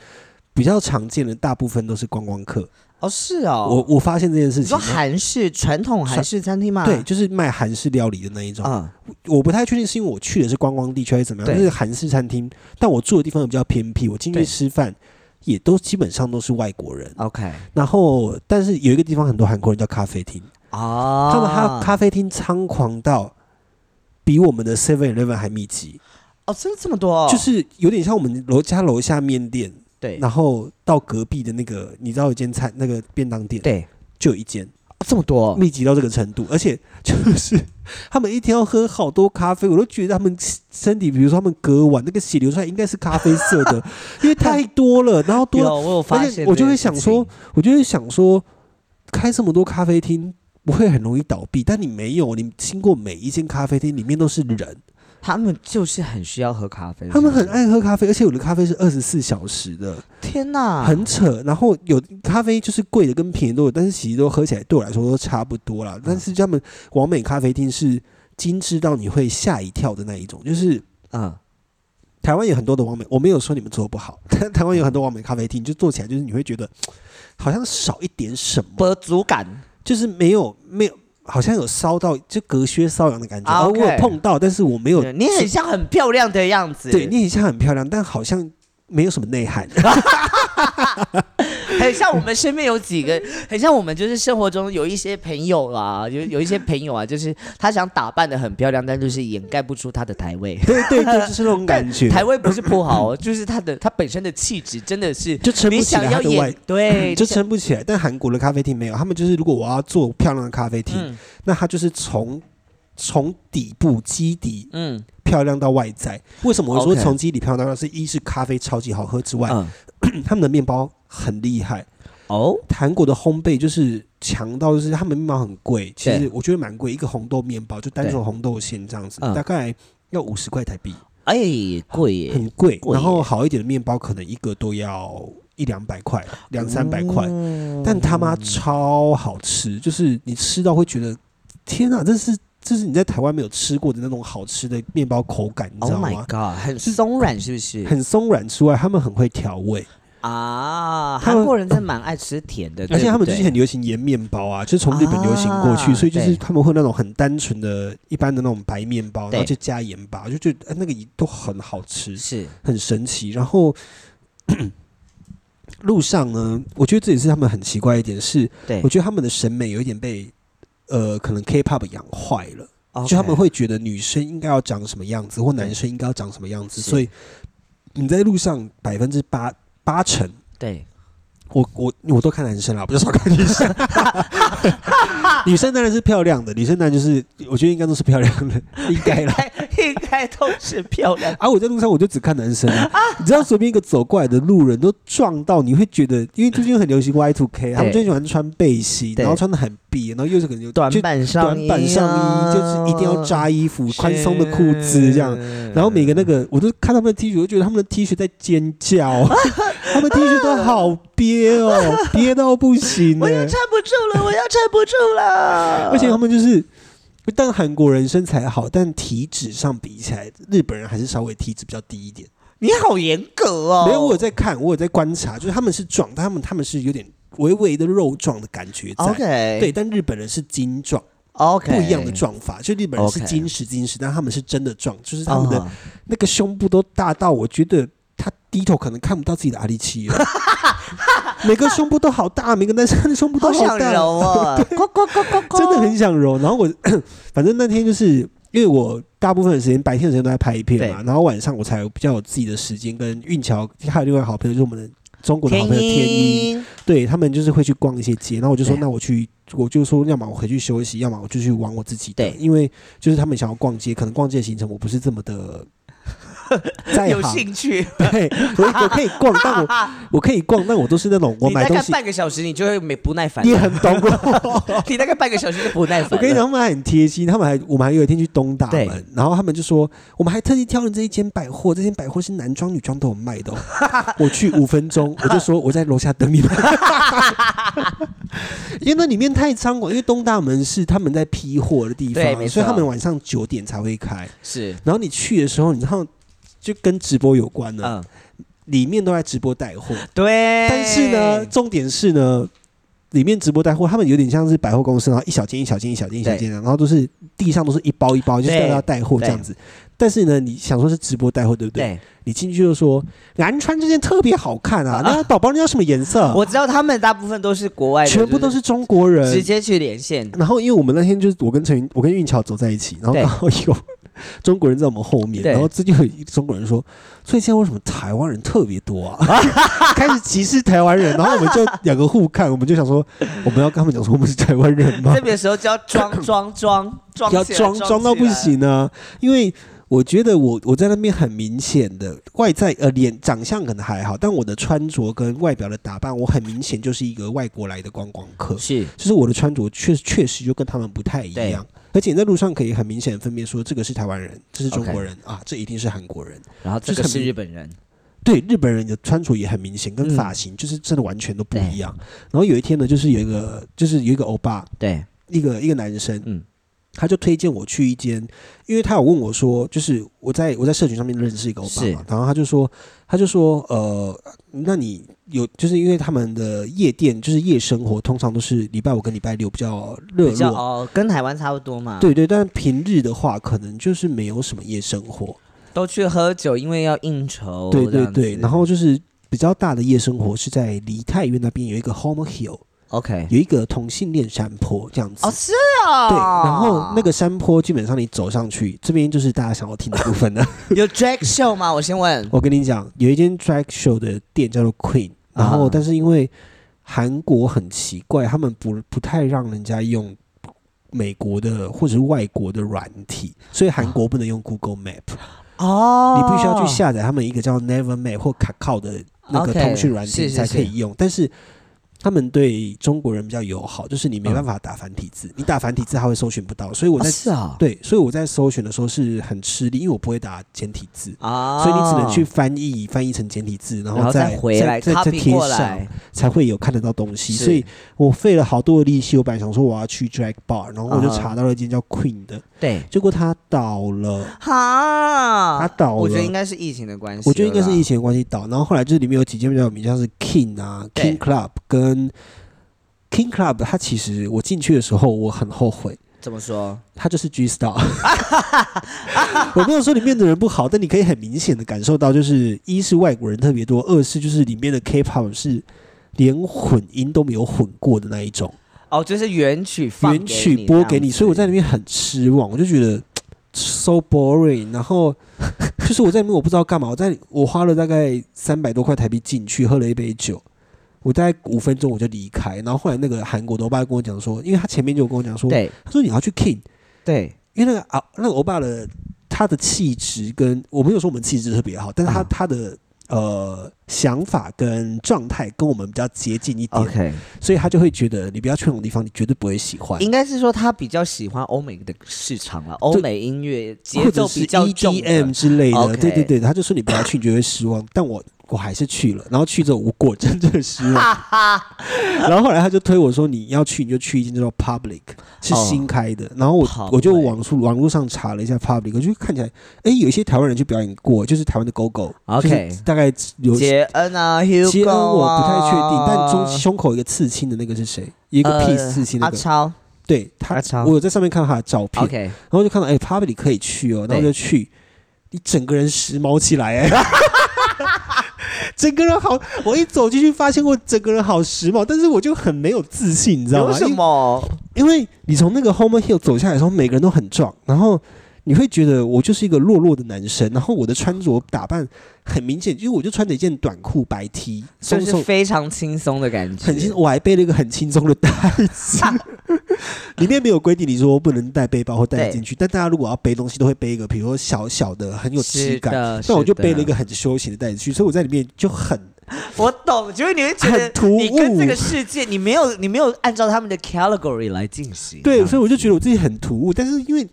[SPEAKER 2] 比较常见的大部分都是观光客。
[SPEAKER 1] 哦是哦，
[SPEAKER 2] 我我发现这件事情
[SPEAKER 1] 你说，韩式传统韩式餐厅吗？
[SPEAKER 2] 对，，就是卖韩式料理的那一种。
[SPEAKER 1] 嗯，
[SPEAKER 2] 我不太确定是因为我去的是观光地区还是怎么样，是韩式餐厅，但我住的地方也比较偏僻，我进去吃饭也都基本上都是外国人。
[SPEAKER 1] OK，
[SPEAKER 2] 然后，但是有一个地方很多韩国人叫咖啡厅，
[SPEAKER 1] 哦，
[SPEAKER 2] 他们咖咖啡厅猖狂到比我们的 Seven Eleven 还密集，
[SPEAKER 1] 哦，真的这么多哦，
[SPEAKER 2] 就是有点像我们楼家楼下面店，
[SPEAKER 1] 对。
[SPEAKER 2] 然后到隔壁的那个，你知道有间餐那个便当店，
[SPEAKER 1] 对，
[SPEAKER 2] 就有一间，
[SPEAKER 1] 哦这么多，
[SPEAKER 2] 密集到这个程度，而且就是 [LAUGHS] 他们一天要喝好多咖啡，我都觉得他们身体，比如说他们隔晚那个血流出来应该是咖啡色的，[LAUGHS] 因为太多了，然后多
[SPEAKER 1] 有我有发现，
[SPEAKER 2] 而且我就会想说，，我就会想说，开这么多咖啡厅不会很容易倒闭，但你没有，你经过每一间咖啡厅里面都是人，
[SPEAKER 1] 他们就是很需要喝咖啡，
[SPEAKER 2] 他们很爱喝咖啡，而且有的咖啡是二十四小时的，
[SPEAKER 1] 天哪，
[SPEAKER 2] 很扯。然后有咖啡就是贵的跟便宜都有，但是其实都喝起来对我来说都差不多啦。但是他们完美咖啡厅是精致到你会吓一跳的那一种，就是。
[SPEAKER 1] 嗯，
[SPEAKER 2] 台湾有很多的完美，我没有说你们做不好，[LAUGHS] 但台湾有很多完美咖啡厅，就做起来就是你会觉得好像少一点什么，
[SPEAKER 1] 不足感，
[SPEAKER 2] 就是没有没有，好像有烧到就隔靴搔痒的感觉。
[SPEAKER 1] 啊
[SPEAKER 2] 哦，我有碰到，但是我没有。
[SPEAKER 1] 你很像很漂亮的样子，
[SPEAKER 2] 对你很像很漂亮，但好像没有什么内涵。[LAUGHS]
[SPEAKER 1] 很很像我们身边有几个，[LAUGHS] 很像我们就是生活中有一些朋友啦，有有一些朋友啊，就是他想打扮的很漂亮，但就是掩盖不出他的台位。
[SPEAKER 2] 对对对，[LAUGHS] 就是那种感觉。
[SPEAKER 1] 台位不是不好哦，就是他的他本身的气质真的是 [LAUGHS]
[SPEAKER 2] 就撑不起来的外，
[SPEAKER 1] 对，
[SPEAKER 2] 就撑不起来。但韩国的咖啡厅没有，他们就是如果我要做漂亮的咖啡厅，
[SPEAKER 1] 嗯
[SPEAKER 2] 那他就是从从底部基底
[SPEAKER 1] 嗯
[SPEAKER 2] 漂亮到外在。为什么我说从基底漂亮到？是一是咖啡超级好喝之外，
[SPEAKER 1] 嗯。[CLEARS THROAT]
[SPEAKER 2] 他们的面包很厉害。
[SPEAKER 1] 哦。
[SPEAKER 2] 韩国的烘焙就是强到，就是他们面包很贵，其实我觉得蛮贵，一个红豆面包就单纯红豆馅这样子，
[SPEAKER 1] 嗯。
[SPEAKER 2] 大概要五十块台币，
[SPEAKER 1] 哎贵耶，
[SPEAKER 2] 很贵。然后好一点的面包可能一个都要一两百块，两三百块，
[SPEAKER 1] 哦
[SPEAKER 2] 但他妈超好吃，就是你吃到会觉得天哪，这是这是你在台湾没有吃过的那种好吃的面包口感，你知
[SPEAKER 1] Oh
[SPEAKER 2] 道
[SPEAKER 1] my
[SPEAKER 2] 吗
[SPEAKER 1] ？god，很松软是不是？
[SPEAKER 2] 很松软之外，他们很会调味，
[SPEAKER 1] 啊，韩国人真的蛮爱吃甜的，
[SPEAKER 2] 而且他们最近很流行盐面包啊，就是从日本流行过去，
[SPEAKER 1] 啊
[SPEAKER 2] 所以就是他们会那种很单纯的、一般的那种白面包，然后就加盐巴，就觉得呃那个也都很好吃
[SPEAKER 1] 是
[SPEAKER 2] 很神奇。然后 [CLEARS THROAT] 路上呢，我觉得这也是他们很奇怪一点，是
[SPEAKER 1] 对
[SPEAKER 2] 我，觉得他们的审美有一点被呃可能 K-pop 养坏了。就他们会觉得女生应该要长什么样子，或男生应该要长什么样子，所以你在路上百分之八八成，
[SPEAKER 1] 对
[SPEAKER 2] 我我我都看男生啦，比较少看女生。[LAUGHS] 女生当然是漂亮的，女生当然就是我觉得应该都是漂亮的，应该啦。
[SPEAKER 1] 应该都是漂亮。[LAUGHS]
[SPEAKER 2] 啊，我在路上我就只看男生啊，你知道随便一个走过来的路人都撞到，你会觉得，因为最近很流行 Y two K，他们最喜欢穿背心，然后穿的很闭，然后又是可能有
[SPEAKER 1] 短版上
[SPEAKER 2] 短版上衣，就是一定要扎衣服，宽松的裤子这样。然后每个那个，我都看他们的 T 恤，我就觉得他们的 T 恤在尖叫，[LAUGHS] 他们 T 恤都好憋哦，[LAUGHS] 憋到不行呢、
[SPEAKER 1] 我要撑不住了，我要撑不住了。
[SPEAKER 2] 而且他们就是，但韩国人身材好，但体脂上比起来，日本人还是稍微体脂比较低一点。
[SPEAKER 1] 你好严格哦。
[SPEAKER 2] 没有，我有在看，我有在观察，就是他们是壮，但他们他们是有点微微的肉壮的感觉在。
[SPEAKER 1] OK，
[SPEAKER 2] 对，但日本人是精壮
[SPEAKER 1] ，，OK，
[SPEAKER 2] 不一样的壮法。就日本人是精实精实，但他们是真的壮，就是他们的
[SPEAKER 1] 哦
[SPEAKER 2] 那个胸部都大到，我觉得他低头可能看不到自己的阿力七了。[LAUGHS] 每个胸部都好大，每个男生的胸部都
[SPEAKER 1] 好想
[SPEAKER 2] 大，
[SPEAKER 1] 揉哦，咕咕咕咕咕
[SPEAKER 2] 真的很想揉。然后我 [CLEARS THROAT] 反正那天就是因为我大部分的时间白天的时间都在拍片嘛，然后晚上我才有比较有自己的时间跟运桥，还有另外好朋友就是我们的中国的好朋友天一，
[SPEAKER 1] 音，
[SPEAKER 2] 对他们就是会去逛一些街，然后我就说那我去。我就说，要么我回去休息，要么我就去玩我自己的。
[SPEAKER 1] 对
[SPEAKER 2] 因为就是他们想要逛街，可能逛街的行程我不是这么的在
[SPEAKER 1] 有
[SPEAKER 2] 行。
[SPEAKER 1] 兴趣。
[SPEAKER 2] 对，我我可以逛，但我我可以逛，但我都是那种我
[SPEAKER 1] 你大概
[SPEAKER 2] 买东西，
[SPEAKER 1] 半个小时，你就会没不耐烦
[SPEAKER 2] 你。很懂我。[LAUGHS]
[SPEAKER 1] 你大概半个小时就不耐烦。
[SPEAKER 2] 我跟你讲，他们还很贴心，他们还我们还有一天去东大
[SPEAKER 1] 对
[SPEAKER 2] 门，然后他们就说，我们还特地挑了这一间百货，这间百货是男装女装都有卖的、哦。[LAUGHS] 我去五分钟，[LAUGHS] 我就说我在楼下等你们，因为那里面太猖狂，因为东大门是他们在批货的地方，
[SPEAKER 1] 对
[SPEAKER 2] 所以他们晚上九点才会开。
[SPEAKER 1] 是，
[SPEAKER 2] 然后你去的时候，你知道就跟直播有关的，
[SPEAKER 1] 嗯，
[SPEAKER 2] 里面都在直播带货。
[SPEAKER 1] 对。
[SPEAKER 2] 但是呢，重点是呢，里面直播带货，他们有点像是百货公司，然后一小间一小间一小间一小间的，然后都是地上都是一包一包，就是
[SPEAKER 1] 对
[SPEAKER 2] 大家带货这样子。但是呢，你想说是直播带货，对不对？
[SPEAKER 1] 对，
[SPEAKER 2] 你进去就说南川这件特别好看啊，那宝宝你要什么颜色？
[SPEAKER 1] 我知道他们大部分都是国外的，
[SPEAKER 2] 全部都是中国人直。
[SPEAKER 1] 接去连线。
[SPEAKER 2] 然后因为我们那天就是我跟陈云，我跟运桥走在一起，然后
[SPEAKER 1] 对
[SPEAKER 2] 刚好有中国人在我们后面，然后这就有一个中国人说，所以现在为什么台湾人特别多啊？[LAUGHS] 开始歧视台湾人，然后我们就两个互看，我们就想说，我们要跟他们讲说我们是台湾人吗
[SPEAKER 1] 这？边的时候就要装装装装
[SPEAKER 2] 要装装到不。行呢、因为我觉得我我在那边很明显的外在呃脸长相可能还好，但我的穿着跟外表的打扮，我很明显就是一个外国来的观光客，
[SPEAKER 1] 是
[SPEAKER 2] 就是我的穿着确确实就跟他们不太一样，而且在路上可以很明显地分辨说这个是台湾人，这是中国人啊，这一定是韩国人。
[SPEAKER 1] 然后这个是日本人，
[SPEAKER 2] 对日本人的穿着也很明显，跟
[SPEAKER 1] 嗯。
[SPEAKER 2] 发型就是真的完全都不一样。然后有一天呢，就是有一个就是有一个欧巴，
[SPEAKER 1] 对，
[SPEAKER 2] 一个一个男生，
[SPEAKER 1] 嗯。
[SPEAKER 2] 他就推荐我去一间，因为他有问我说，就是我在我在社群上面认识一个欧巴嘛，然后他就说，他就说，呃，那你有就是因为他们的夜店就是夜生活，通常都是礼拜五跟礼拜六比较热
[SPEAKER 1] 比较
[SPEAKER 2] 络，
[SPEAKER 1] 哦，跟台湾差不多嘛。，
[SPEAKER 2] 对对，但平日的话，可能就是没有什么夜生活，
[SPEAKER 1] 都去喝酒，因为要应酬。
[SPEAKER 2] 对对对，然后就是比较大的夜生活是在梨泰院那边有一个 Home
[SPEAKER 1] Hill，OK，
[SPEAKER 2] 有一个同性恋山坡这样子。
[SPEAKER 1] 哦是哦，
[SPEAKER 2] 对，然后那个山坡基本上你走上去，这边就是大家想要听的部分了。[LAUGHS]
[SPEAKER 1] 有 drag show 吗？我先问。
[SPEAKER 2] 我跟你讲，有一间 drag show 的店叫做 Queen，然后
[SPEAKER 1] 啊。
[SPEAKER 2] 但是因为韩国很奇怪，他们不不太让人家用美国的或者是外国的软体，所以韩国不能用 Google Map，、
[SPEAKER 1] 哦。
[SPEAKER 2] 你必须要去下载他们一个叫 Never Map 或 Kakao 的那个通讯软体才可以用，但是。他们对中国人比较友好，就是你没办法打繁体字，你打繁体字他会搜寻不到，所以我
[SPEAKER 1] 哦
[SPEAKER 2] 在、
[SPEAKER 1] 是啊，
[SPEAKER 2] 对，所以我在搜寻的时候是很吃力，因为我不会打简体字，
[SPEAKER 1] 啊，
[SPEAKER 2] 所以你只能去翻译，翻译成简体字，然
[SPEAKER 1] 然后
[SPEAKER 2] 再
[SPEAKER 1] 回来
[SPEAKER 2] 再再再贴上，才会有看得到东西。所以我费了好多的力气，我本来想说我要去 drag bar，然后我就查到了一间叫 Queen 的，
[SPEAKER 1] 对，
[SPEAKER 2] 结果它倒了，
[SPEAKER 1] 哈，
[SPEAKER 2] 它倒了。
[SPEAKER 1] 我觉得应该是疫情的关系，
[SPEAKER 2] 我觉得应该是疫。情的关系倒，然后后来就是里面有几间比较有名，像是 King 啊，King Club 跟 King Club，它其实我进去的时候我很后悔，
[SPEAKER 1] 怎么说？
[SPEAKER 2] 它就是 G Star。[LAUGHS] 我没有说里面的人不好，但你可以很明显的感受到，就是一是外国人特别多，二是就是里面的 K-pop 是连混音都没有混过的那一种，
[SPEAKER 1] 哦，就是原曲放
[SPEAKER 2] 原曲播给你，所以我在里面很失望，我就觉得 so boring。然后就是我在里面我不知道干嘛，我在我花了大概三百多块台币进去喝了一杯酒。我大概五分钟我就离开，然后后来那个韩国的欧巴跟我讲说，因为他前面就跟我讲说，
[SPEAKER 1] 对。
[SPEAKER 2] 他说你要去 King，
[SPEAKER 1] 对。
[SPEAKER 2] 因为那个啊，那个欧巴的他的气质跟我没有说我们气质特别好，但是他、
[SPEAKER 1] 啊。
[SPEAKER 2] 他的呃想法跟状态跟我们比较接近一点
[SPEAKER 1] ，OK，
[SPEAKER 2] 所以他就会觉得你不要去那种地方，你绝对不会喜欢。
[SPEAKER 1] 应该是说他比较喜欢欧美的市场了，欧美音乐节
[SPEAKER 2] 或者是
[SPEAKER 1] 奏比较重
[SPEAKER 2] EDM 之类的对对对，他就说你不要去，你就会失望。但我我还是去了，然后去之后我果真的失望。然后后来他就推我说你要去你就去一间叫做 Public，是
[SPEAKER 1] 哦。
[SPEAKER 2] 新开的。然后我我就网速网络上查了一下 Public，我就看起来哎有一些台湾人去表演过，就是台湾的狗狗。
[SPEAKER 1] OK
[SPEAKER 2] 就是大概有
[SPEAKER 1] 杰恩啊，Hugo
[SPEAKER 2] 杰恩我不太确定，但中
[SPEAKER 1] 啊
[SPEAKER 2] 胸口一个刺青的那个是谁？一个 piece 刺青那个，
[SPEAKER 1] 阿超。
[SPEAKER 2] 对他
[SPEAKER 1] 阿超。
[SPEAKER 2] 我有在上面看到他的照片。然后就看到哎、p u b l i c 可以去哦，然后就去，你整个人时髦起来哎、[LAUGHS] 整个人好，我一走进去发现我整个人好时髦，但是我就很没有自信，你知道吗？
[SPEAKER 1] 为什么？
[SPEAKER 2] 因为？你从那个 Home Hill 走下来的时候，每个人都很壮，然后你会觉得我就是一个弱弱的男生，然后我的穿着打扮很明显，因为我就穿着一件短裤白 T，
[SPEAKER 1] 就是
[SPEAKER 2] 松松
[SPEAKER 1] 非常轻松的感觉，
[SPEAKER 2] 很轻，我还背了一个很轻松的袋子，[LAUGHS] 里面没有规定你说不能带背包或带进去，但大家如果要背东西，都会背一个，比如说小小的很有质感。
[SPEAKER 1] 是的，
[SPEAKER 2] 但我就背了一个很休闲的袋子去，所以我在里面就很 [LAUGHS]
[SPEAKER 1] 我懂，就是你会觉得
[SPEAKER 2] 很突兀
[SPEAKER 1] 你跟这个世界，你没有你没有按照他们的 category 来进行。
[SPEAKER 2] 对，所以我就觉得我自己很突兀。但是因为，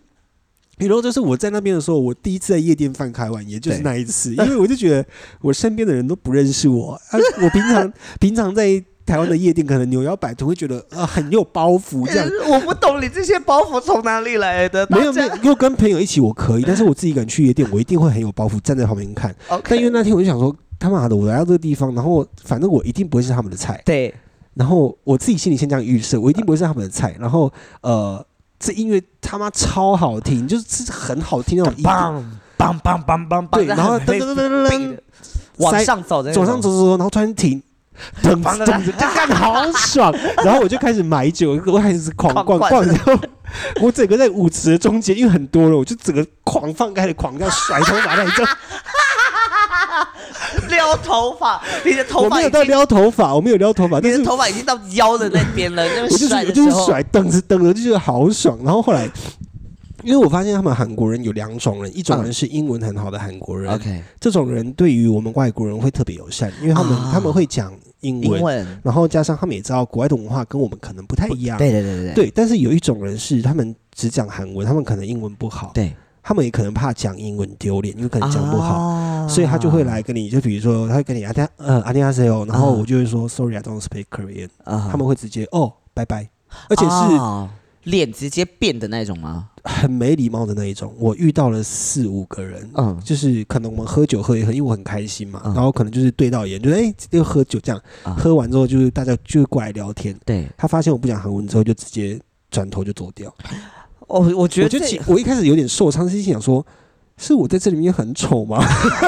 [SPEAKER 2] 比如就是我在那边的时候，我第一次在夜店饭开完，也就是那一次，因为我就觉得我身边的人都不认识我，啊，我平常平常在台湾的夜店可能扭腰摆臀会觉得啊很有包袱这样。
[SPEAKER 1] 我不懂你这些包袱从哪里来的。
[SPEAKER 2] 没有没有，又跟朋友一起我可以，但是我自己一个人去夜店，我一定会很有包袱，站在旁边看。但因为那天我就想说，他妈的，我来到这个地方，然后反正我一定不会是他们的菜，
[SPEAKER 1] 对
[SPEAKER 2] 然后我自己心里先这样预设，我一定不会是他们的菜。然后呃，这音乐他妈超好听，就是是很好听那种
[SPEAKER 1] 棒棒棒棒棒棒，
[SPEAKER 2] 对，然后噔噔噔噔噔
[SPEAKER 1] 往上走
[SPEAKER 2] 走上走走走，然后突然停。噔噔噔，就干好爽，[LAUGHS] 然后我就开始买酒，我开始狂逛逛，然后我整个在舞池的中间，因为很多了，我就整个狂放开始狂这样甩头发那一种，[LAUGHS]
[SPEAKER 1] 撩头发，你的头
[SPEAKER 2] 我没有到
[SPEAKER 1] 经
[SPEAKER 2] 撩头发，我没有撩头发，
[SPEAKER 1] 你的头发已经到腰的 [LAUGHS] 那边了，那么
[SPEAKER 2] 我就是
[SPEAKER 1] 甩
[SPEAKER 2] 我就是
[SPEAKER 1] 候，
[SPEAKER 2] 甩蹬子蹬着，就觉得好爽。然后后来，因为我发现他们韩国人有两种人，一种人是英文很好的韩国人
[SPEAKER 1] ，OK，
[SPEAKER 2] 这种人对于我们外国人会特别友善，因为他们、
[SPEAKER 1] 啊。
[SPEAKER 2] 他们会讲英文，然后加上他们也知道国外的文化跟我们可能不太一样，
[SPEAKER 1] 对对对对
[SPEAKER 2] 对。但是有一种人是他们只讲韩文，他们可能英文不好，
[SPEAKER 1] 对，
[SPEAKER 2] 他们也可能怕讲英文丢脸，因为可能讲不好。
[SPEAKER 1] 啊
[SPEAKER 2] 所以他就会来跟你，就比如说，他会跟你阿天呃阿天阿 s 然后
[SPEAKER 1] 啊
[SPEAKER 2] 我就会说 sorry I don't speak Korean，、
[SPEAKER 1] 啊
[SPEAKER 2] 他们会直接哦拜拜，而且是
[SPEAKER 1] 啊脸直接变的那种吗？
[SPEAKER 2] 很没礼貌的那一种。我遇到了四五个人，
[SPEAKER 1] 嗯
[SPEAKER 2] 就是可能我们喝酒喝一喝，因为我很开心嘛，
[SPEAKER 1] 嗯
[SPEAKER 2] 然后可能就是对到眼，就是哎又喝酒这样，
[SPEAKER 1] 啊
[SPEAKER 2] 喝完之后就是大家就过来聊天。
[SPEAKER 1] 对，
[SPEAKER 2] 他发现我不讲韩文之后，就直接转头就走掉。
[SPEAKER 1] 哦，我觉
[SPEAKER 2] 我就
[SPEAKER 1] 得
[SPEAKER 2] 我一开始有点受伤，是心想说。是我在这里面很丑吗？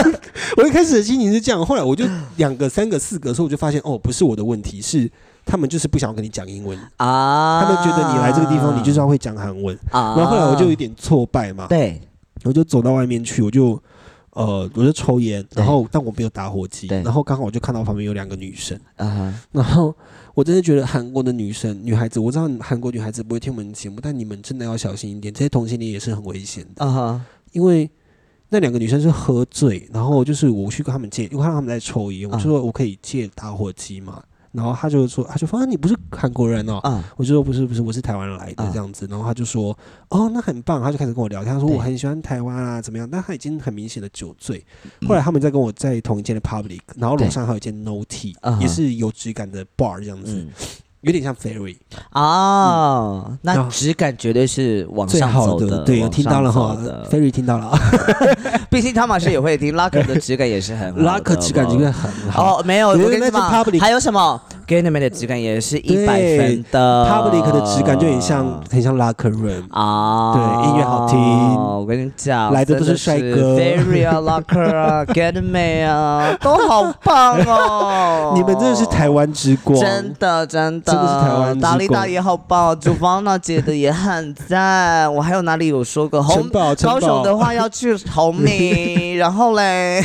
[SPEAKER 2] [LAUGHS] 我一开始的心情是这样，后来我就两个、三个、四个的时候，我就发现哦，不是我的问题，是他们就是不想要跟你讲英文，
[SPEAKER 1] 啊，
[SPEAKER 2] 他们觉得你来这个地方，你就是要会讲韩文。
[SPEAKER 1] 啊，
[SPEAKER 2] 然后后来我就有点挫败嘛，
[SPEAKER 1] 对。
[SPEAKER 2] 我就走到外面去，我就呃，我就抽烟，然后但我没有打火机，然后刚好我就看到旁边有两个女生，
[SPEAKER 1] 啊哈，
[SPEAKER 2] 然后我真的觉得韩国的女生、女孩子，我知道韩国女孩子不会听我们节目，但你们真的要小心一点，这些同性恋也是很危险的，
[SPEAKER 1] 啊哈，
[SPEAKER 2] 因为那两个女生是喝醉，然后就是我去跟他们借，因为看到他们在抽烟，我就说我可以借打火机嘛，然后他就说，他就说啊，你不是韩国人哦。
[SPEAKER 1] 啊
[SPEAKER 2] 我就说不是不是，我是台湾来的
[SPEAKER 1] 啊
[SPEAKER 2] 这样子，然后他就说哦，那很棒，他就开始跟我聊天，他说我很喜欢台湾啊，怎么样？但他已经很明显的酒醉。
[SPEAKER 1] 嗯。
[SPEAKER 2] 后来他们在跟我在同一间的 public，然后楼上还有一间 no tea，也是有质感的 bar 这样子，
[SPEAKER 1] 嗯
[SPEAKER 2] 有点像 ferry。
[SPEAKER 1] 啊，那质感绝对是往上走的，
[SPEAKER 2] 对，
[SPEAKER 1] 我
[SPEAKER 2] 听到了哈
[SPEAKER 1] 上走的
[SPEAKER 2] ，ferry 听到了。啊 [LAUGHS] [LAUGHS]
[SPEAKER 1] 毕竟汤马士也会听，拉克的质感也是很好的
[SPEAKER 2] ，luck 质感应该很好。
[SPEAKER 1] 哦，没有，我跟你讲还有什么 g a n e m a n 的质感也是一百分的。
[SPEAKER 2] public 的质感就很像很像 locker room，
[SPEAKER 1] 啊，
[SPEAKER 2] 对音乐好听。
[SPEAKER 1] 我跟你讲，
[SPEAKER 2] 来的都是帅哥。
[SPEAKER 1] Ferry 啊，Locker 啊 g a n e m a n 啊，都好棒哦。[LAUGHS]
[SPEAKER 2] 你们真的是台湾之光，
[SPEAKER 1] 真的真的。
[SPEAKER 2] 真的是台湾之光。
[SPEAKER 1] 达利大也好棒，主方娜姐的也很赞。我还有哪里有说过？[LAUGHS] 高雄
[SPEAKER 2] 堡
[SPEAKER 1] 的话要去红米，[LAUGHS] 然后嘞，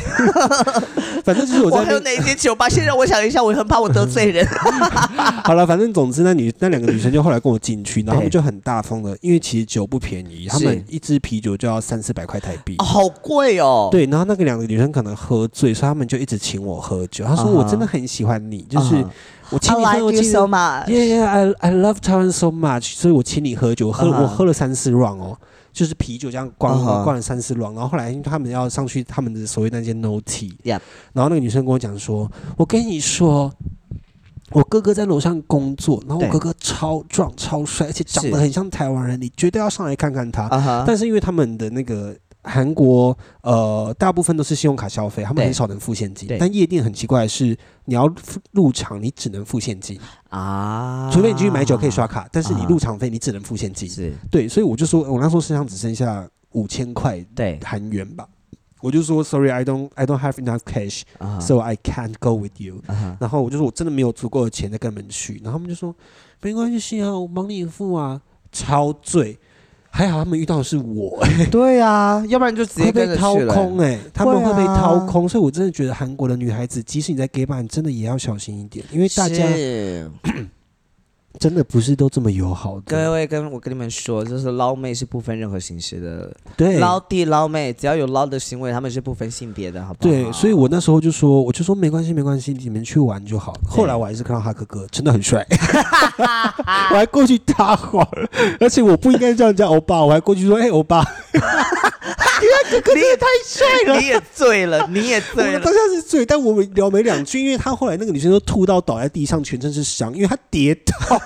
[SPEAKER 1] [LAUGHS]
[SPEAKER 2] 反正就是我
[SPEAKER 1] 我还有哪一间酒吧？先让我想一下，我很怕我得罪人。[LAUGHS]
[SPEAKER 2] 好了，反正总之那女那两个女生就后来跟我进去，然后他们就很大方的，因为其实酒不便宜，他们一支啤酒就要三四百块台币。
[SPEAKER 1] 哦好贵哦。
[SPEAKER 2] 对，然后那个两个女生可能喝醉，所以他们就一直请我喝酒。他说：“
[SPEAKER 1] 啊哈
[SPEAKER 2] 我真的很喜欢你，就是
[SPEAKER 1] 啊
[SPEAKER 2] 我请
[SPEAKER 1] I
[SPEAKER 2] 你喝
[SPEAKER 1] ，like
[SPEAKER 2] 我
[SPEAKER 1] you
[SPEAKER 2] 请你
[SPEAKER 1] so much。
[SPEAKER 2] Yeah, yeah, I I love Taiwan so much，所以我请你喝酒，我喝我喝了三四 round 哦，就是啤酒这样灌灌了三四 round，然后后来他们要上去他们的所谓那间 no tea，、
[SPEAKER 1] Yep
[SPEAKER 2] 然后那个女生跟我讲说，我跟你说。我哥哥在楼上工作，然后我哥哥超壮超帅，而且长得很像台湾人，你绝对要上来看看他。但是因为他们的那个韩国呃，大部分都是信用卡消费，他们很少能付现金。但夜店很奇怪的是，你要付入场，你只能付现金。
[SPEAKER 1] 啊，
[SPEAKER 2] 除非你进去买酒可以刷卡，但是你
[SPEAKER 1] 啊
[SPEAKER 2] 入场费你只能付现金。
[SPEAKER 1] 是，
[SPEAKER 2] 对，所以我就说，我那时候身上只剩下五千块
[SPEAKER 1] 对
[SPEAKER 2] 韩元吧，我就说，Sorry，I don't I don't have enough cash，so、
[SPEAKER 1] 啊哈
[SPEAKER 2] I can't go with you。然后我就说我真的没有足够的钱再跟他们去，然后他们就说没关系啊，我帮你付啊，超醉。还好他们遇到的是我，
[SPEAKER 1] 对啊，[LAUGHS] 要不然就直接
[SPEAKER 2] 会被掏空哎、他们
[SPEAKER 1] 会
[SPEAKER 2] 会被掏
[SPEAKER 1] 啊
[SPEAKER 2] 空，所以我真的觉得韩国的女孩子，即使你在 gay bar，你真的也要小心一点，因为大家
[SPEAKER 1] 是 [CLEARS THROAT]
[SPEAKER 2] 真的不是都这么友好的。
[SPEAKER 1] 各位跟我跟你们说，就是捞妹是不分任何形式的，
[SPEAKER 2] 对，
[SPEAKER 1] 捞弟捞妹，只要有捞的行为，他们是不分性别的，好不好？
[SPEAKER 2] 对，所以我那时候就说，我就说没关系，没关系，你们去玩就好。后来我还是看到哈哥哥真的很帅，[LAUGHS] 我还过去搭话，而且我不应该这样叫欧巴，我还过去说，哎、欧巴，[LAUGHS] [LAUGHS]
[SPEAKER 1] 你也太帅了，你也醉了，你也
[SPEAKER 2] 我
[SPEAKER 1] 醉了。
[SPEAKER 2] 当。下是醉，但我们聊没两句，因为他后来那个女生都吐到倒在地上，全身是伤，因为她跌倒，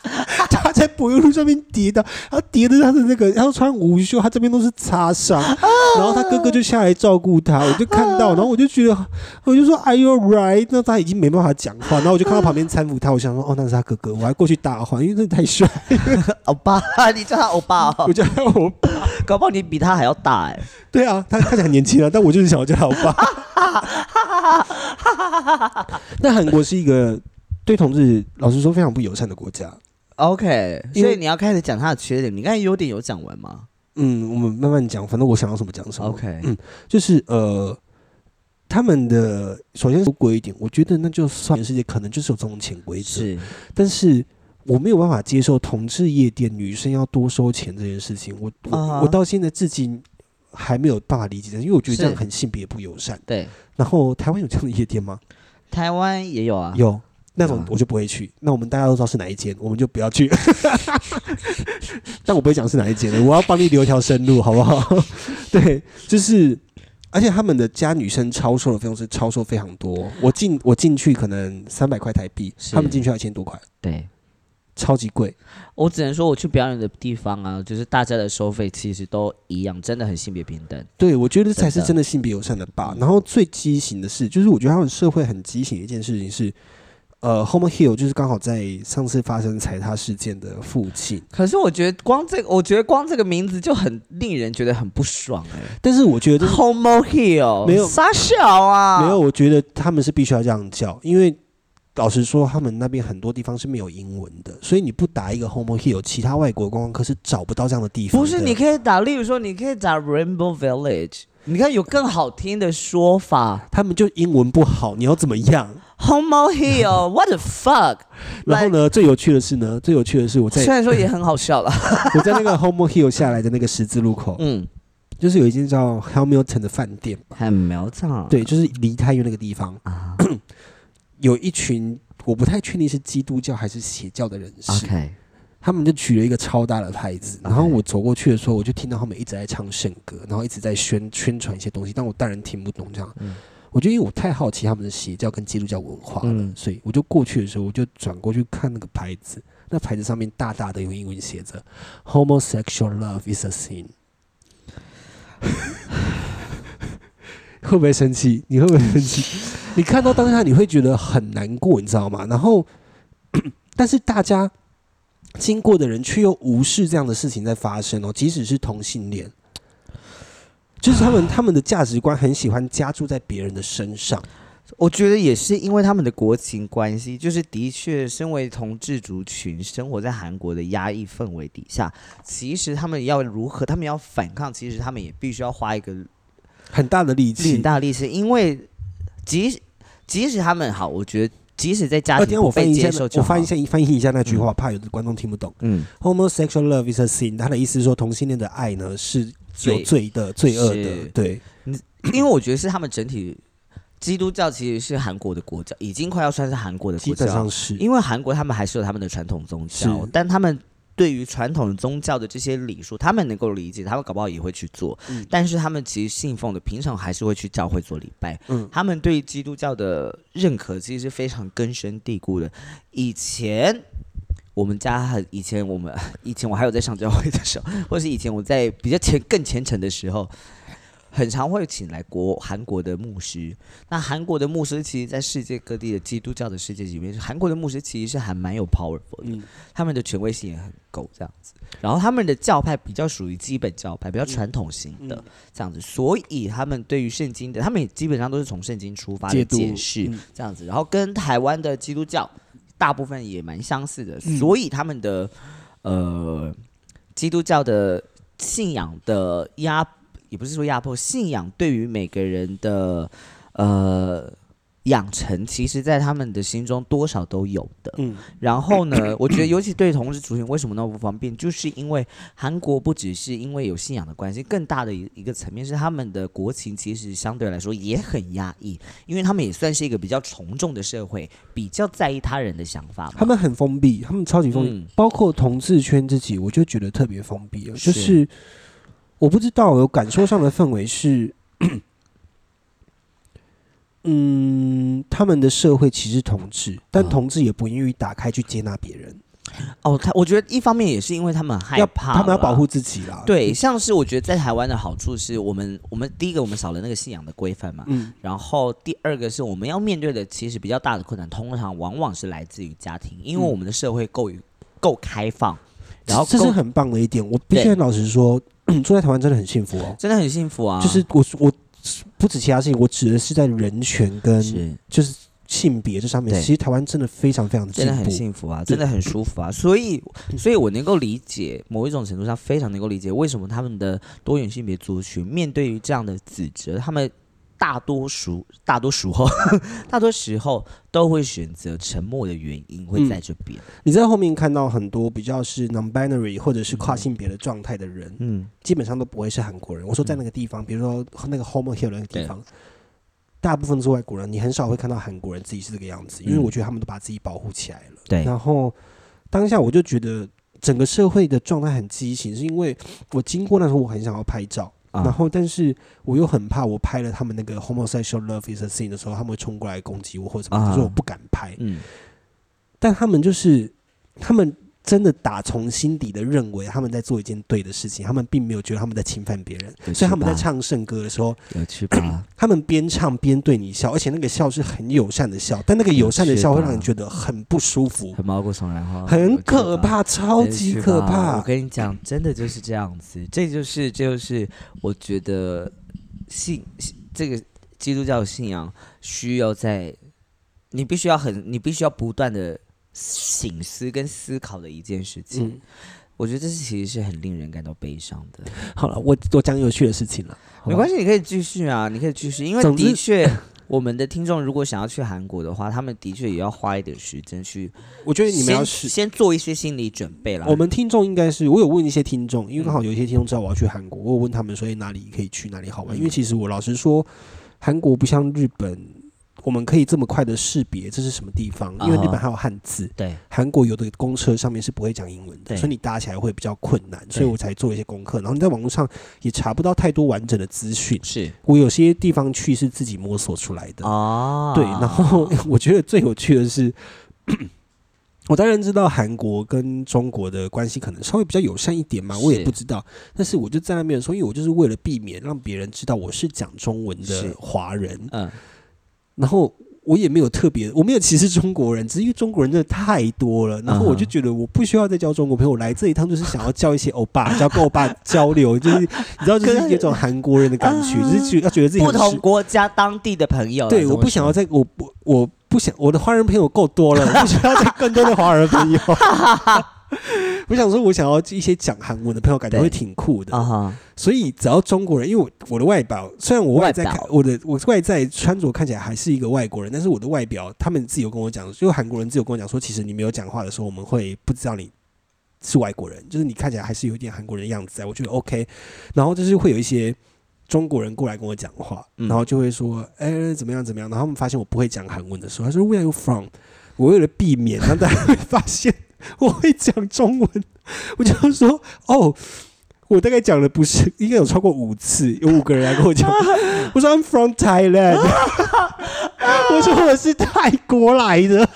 [SPEAKER 2] [LAUGHS] 她在柏油路上面跌倒，她跌的她的那个，她穿无袖，她这边都是擦伤，然后她哥哥就下来照顾她，我就看到，然后我就觉得，我就说 Are you right？那他已经没办法讲话，然后我就看到旁边搀扶她，我想说哦，那是他哥哥，我还过去搭话，因为真的太帅，[LAUGHS]
[SPEAKER 1] 欧巴，你叫他欧巴哦。
[SPEAKER 2] 我，叫他我，
[SPEAKER 1] 搞不好你比他还要大哎。
[SPEAKER 2] 对啊，他看起来很年轻啊，但我就是想要叫他欧巴。[LAUGHS] 那韩国是一个对同志老实说非常不友善的国家。
[SPEAKER 1] OK，
[SPEAKER 2] 因为
[SPEAKER 1] 所以你要开始讲他的缺点。你刚才优点有讲完吗
[SPEAKER 2] 嗯，我们慢慢讲，反正我想要什么讲什么。
[SPEAKER 1] ？OK，
[SPEAKER 2] 嗯就是呃，他们的首先是规一点，我觉得那就算全世界可能就是有这种潜规则，
[SPEAKER 1] 是
[SPEAKER 2] 但是我没有办法接受同志夜店女生要多收钱这件事情，我我、我到现在至今还没有办法理解，因为我觉得这样很性别不友善。
[SPEAKER 1] 对，
[SPEAKER 2] 然后台湾有这样的夜店吗？
[SPEAKER 1] 台湾也有啊。
[SPEAKER 2] 有。那种
[SPEAKER 1] 啊
[SPEAKER 2] 我就不会去，那我们大家都知道是哪一间，我们就不要去。[LAUGHS] 但我不会讲是哪一间的，我要帮你留一条生路，好不好？[LAUGHS] 对，就是，而且他们的加女生超售的费用是超售非常多。我进我进去可能三百块台币，他们进去要一千多块，
[SPEAKER 1] 对，
[SPEAKER 2] 超级贵。
[SPEAKER 1] 我只能说，我去表演的地方啊，就是大家的收费其实都一样，真的很性别平等。
[SPEAKER 2] 对，我觉得这才是
[SPEAKER 1] 真的
[SPEAKER 2] 性别友善的吧。然后最畸形的是，就是我觉得他们社会很畸形的一件事情是，呃，Homo Hill 就是刚好在上次发生踩踏事件的附近，
[SPEAKER 1] 可是我觉得光这个，我觉得光这个名字就很令人觉得很不爽哎、
[SPEAKER 2] 但是我觉得
[SPEAKER 1] Homo Hill
[SPEAKER 2] 没有
[SPEAKER 1] 傻小啊，
[SPEAKER 2] 没有，我觉得他们是必须要这样叫，因为老实说，他们那边很多地方是没有英文的，所以你不打一个 Homo Hill，其他外国观光客是找不到这样的地方的。
[SPEAKER 1] 不是，你可以打，例如说，你可以打 Rainbow Village，你看有更好听的说法。
[SPEAKER 2] 他们就英文不好，你要怎么样
[SPEAKER 1] ？，Homo Hill，What [LAUGHS] the fuck？
[SPEAKER 2] 然后呢，最有趣的是呢，最有趣的是我在
[SPEAKER 1] 虽然说也很好笑了，[LAUGHS]
[SPEAKER 2] 我在那个 Homo Hill 下来的那个十字路口，
[SPEAKER 1] 嗯，
[SPEAKER 2] 就是有一间叫 Hamilton 的饭店，
[SPEAKER 1] 很苗条，
[SPEAKER 2] 对，就是离太远那个地方，
[SPEAKER 1] 啊 [COUGHS]
[SPEAKER 2] 有一群我不太确定是基督教还是邪教的人士。
[SPEAKER 1] ，OK，
[SPEAKER 2] 他们就举了一个超大的牌子，然后我走过去的时候，我就听到他们一直在唱圣歌，然后一直在宣宣传一些东西，但我当然听不懂这样。
[SPEAKER 1] 嗯
[SPEAKER 2] 我就因为我太好奇他们的邪教跟基督教文化了，
[SPEAKER 1] 嗯
[SPEAKER 2] 所以我就过去的时候，我就转过去看那个牌子，那牌子上面大大的用英文写着 “homosexual love is a sin”。会不会生气？你会不会生气？[LAUGHS] 你看到当下你会觉得很难过，你知道吗？然后，[CLEARS THROAT] 但是大家经过的人却又无视这样的事情在发生哦，即使是同性恋，就是他们 [SIGHS] 他们的价值观很喜欢加注在别人的身上。
[SPEAKER 1] 我觉得也是因为他们的国情关系，就是的确，身为同志族群，生活在韩国的压抑氛围底下，其实他们要如何，他们要反抗，其实他们也必须要花一个
[SPEAKER 2] 很大的力气
[SPEAKER 1] 很。大的力气，因为即使即使他们好，我觉得即使在家
[SPEAKER 2] 呃，等一下
[SPEAKER 1] 庭不被
[SPEAKER 2] 我翻译一下
[SPEAKER 1] 接受，就好
[SPEAKER 2] 我翻译一下翻译一下那句话，怕有的观众听不懂。
[SPEAKER 1] 嗯
[SPEAKER 2] ，Homosexual love is a sin，他的意思是说同性恋的爱呢是有
[SPEAKER 1] 罪
[SPEAKER 2] 罪的、罪恶的
[SPEAKER 1] 是。
[SPEAKER 2] 对，
[SPEAKER 1] 因为我觉得是他们整体基督教其实是韩国的国教，已经快要算是韩国的国教
[SPEAKER 2] 本上是。
[SPEAKER 1] 因为韩国他们还是有他们的传统宗教，但他们对于传统宗教的这些礼数，他们能够理解，他们搞不好也会去做。
[SPEAKER 2] 嗯
[SPEAKER 1] 但是他们其实信奉的，平常还是会去教会做礼拜。
[SPEAKER 2] 嗯
[SPEAKER 1] 他们对基督教的认可其实是非常根深蒂固的。以前我们家很，以前我们 [LAUGHS] 以前我还有在上教会的时候，或是以前我在比较虔更虔诚的时候。很常会请来国韩国的牧师，那韩国的牧师其实，在世界各地的基督教的世界里面，韩国的牧师其实是还蛮有 powerful 的，
[SPEAKER 2] 嗯。
[SPEAKER 1] 他们的权威性也很够这样子。然后他们的教派比较属于基本教派，比较传统型的、
[SPEAKER 2] 嗯
[SPEAKER 1] 这样子，所以他们对于圣经的，他们也基本上都是从圣经出发的
[SPEAKER 2] 解
[SPEAKER 1] 释
[SPEAKER 2] 嗯。
[SPEAKER 1] 这样子。然后跟台湾的基督教大部分也蛮相似的，
[SPEAKER 2] 嗯。
[SPEAKER 1] 所以他们的呃基督教的信仰的压，也不是说压迫，信仰对于每个人的呃养成，其实在他们的心中多少都有的。
[SPEAKER 2] 嗯
[SPEAKER 1] 然后呢，我觉得尤其对同志族群为什么那么不方便，就是因为韩国不只是因为有信仰的关系，更大的一一个层面是他们的国情其实相对来说也很压抑，因为他们也算是一个比较从众的社会，比较在意他人的想法嘛。
[SPEAKER 2] 他们很封闭，他们超级封闭，
[SPEAKER 1] 嗯
[SPEAKER 2] 包括同志圈自己，我就觉得特别封闭了。
[SPEAKER 1] 是
[SPEAKER 2] 就是我不知道，有感受上的氛围是，[COUGHS] 嗯，他们的社会其实同志，但
[SPEAKER 1] 啊
[SPEAKER 2] 同志也不愿意打开去接纳别人，
[SPEAKER 1] 哦，他我觉得一方面也是因为他们害怕，
[SPEAKER 2] 他们要保护。自己啦。，
[SPEAKER 1] 对，像是我觉得在台湾的好处是我们，我们第一个我们少了那个信仰的规范嘛，
[SPEAKER 2] 嗯，
[SPEAKER 1] 然后第二个是我们要面对的，其实比较大的困难，通常往往是来自于家庭，因为
[SPEAKER 2] 嗯
[SPEAKER 1] 我们的社会够够开放，然后
[SPEAKER 2] 这是很棒的一点。我必须老实说，[CLEARS THROAT] 住在台湾真的很幸福哦。
[SPEAKER 1] 真的很幸福啊。
[SPEAKER 2] 就是我我不止其他事情，我指的是在人权跟就是性别这上面，其实台湾真的非常非常的进
[SPEAKER 1] 真的很。幸福啊，真的很舒服啊。所以，所以我能够理解，某一种程度上非常能够理解为什么他们的多元性别族群面对于这样的指责，他们大多数、大多数后、[LAUGHS] 大多时候都会选择沉默的原因会在这边。
[SPEAKER 2] 你在后面看到很多比较是 non-binary 或者是跨性别的状态的人，
[SPEAKER 1] 嗯，
[SPEAKER 2] 基本上都不会是韩国人。我说在那个地方，比如说那个 Homo Hill 那个地方，大部分都是外国人，你很少会看到韩国人自己是这个样子，因为
[SPEAKER 1] 嗯
[SPEAKER 2] 我觉得他们都把自己保护起来了。
[SPEAKER 1] 对，
[SPEAKER 2] 然后当下我就觉得整个社会的状态很畸形，是因为我经过那时候我很想要拍照。
[SPEAKER 1] 啊。
[SPEAKER 2] 然后，但是我又很怕，我拍了他们那个 homosexual love is a sin 的时候，他们会冲过来攻击我或者什么，
[SPEAKER 1] 啊。
[SPEAKER 2] 所以我不敢拍。
[SPEAKER 1] 嗯，
[SPEAKER 2] 但他们就是他们真的打从心底的认为他们在做一件对的事情，他们并没有觉得他们在侵犯别人，所以他们在唱圣歌的时候，
[SPEAKER 1] 有趣吧？[CLEARS THROAT]
[SPEAKER 2] 他们边唱边对你笑，而且那个笑是很友善的笑，但那个友善的笑会让人觉得很不舒服，
[SPEAKER 1] 很毛骨悚然哈，
[SPEAKER 2] 很。可怕，超级可怕
[SPEAKER 1] 我。跟你讲，真的就是这样子，这就是这就是我觉得信这个基督教信仰需要在你必须要很你必须要不断的醒思跟思考的一件事情。
[SPEAKER 2] 嗯，
[SPEAKER 1] 我觉得这是其实是很令人感到悲伤的。
[SPEAKER 2] 好了，我我讲有趣的事情了，
[SPEAKER 1] 没关系，你可以继续啊，你可以继续，因为的确。我们的听众如果想要去韩国的话，他们的确也要花一点时间去
[SPEAKER 2] 我觉得你们要
[SPEAKER 1] 先
[SPEAKER 2] 是
[SPEAKER 1] 先做一些心理准备啦。
[SPEAKER 2] 我们听众应该是，我有问一些听众，因为
[SPEAKER 1] 嗯
[SPEAKER 2] 刚好有一些听众知道我要去韩国，我有问他们说，哎，哪里可以去，哪里好玩？
[SPEAKER 1] 嗯
[SPEAKER 2] 因为其实我老实说，韩国不像日本，我们可以这么快的识别这是什么地方，因为
[SPEAKER 1] 啊
[SPEAKER 2] 日本还有汉字，
[SPEAKER 1] 对。
[SPEAKER 2] 韩国有的公车上面是不会讲英文的，所以你搭起来会比较困难，所以我才做一些功课。然后你在网络上也查不到太多完整的资讯，
[SPEAKER 1] 是。
[SPEAKER 2] 我有些地方去是自己摸索出来的。
[SPEAKER 1] 哦，
[SPEAKER 2] 对，然后 [LAUGHS] 我觉得最有趣的是，[CLEARS THROAT] 我当然知道韩国跟中国的关系可能稍微比较友善一点嘛，我也不知道。但是我就在那边说，因为我就是为了避免让别人知道我是讲中文的华人，
[SPEAKER 1] 嗯，
[SPEAKER 2] 然后。我也没有特别，我没有歧视中国人，只是因为中国人真的太多了，然后我就觉得我不需要再交中国朋友。我来这一趟就是想要交一些欧巴，交跟欧巴交流，就是你知道，就是有种韩国人的感觉，就是觉得要觉得自己
[SPEAKER 1] 不同国家当地的朋友，
[SPEAKER 2] 对，我不想要
[SPEAKER 1] 说
[SPEAKER 2] 再我不我不想我的华人朋友够多了，我不需要再更多的华人朋友。[LAUGHS] 我想说，我想要一些讲韩文的朋友，感觉会挺酷的。
[SPEAKER 1] 啊哈，
[SPEAKER 2] 所以只要中国人，因为我我的外表，虽然我外在看
[SPEAKER 1] 外
[SPEAKER 2] 我的我外在穿着看起来还是一个外国人，但是我的外表，他们自己有跟我讲，就韩国人自己有跟我讲说，其实你没有讲话的时候，我们会不知道你是外国人，就是你看起来还是有一点韩国人的样子在。我觉得 OK，然后就是会有一些。中国人过来跟我讲话，
[SPEAKER 1] 嗯
[SPEAKER 2] 然后就会说：“哎、怎么样怎么样？”然后他们发现我不会讲韩文的时候，他说：“Where are you from？” 我为了避免让大家会发现 [LAUGHS] 我会讲中文，我就说：“哦，我大概讲了不是，应该有超过五次，有五个人来跟我讲。[LAUGHS] 我说 I'm from Thailand，[LAUGHS] 我说我是泰国来的，啊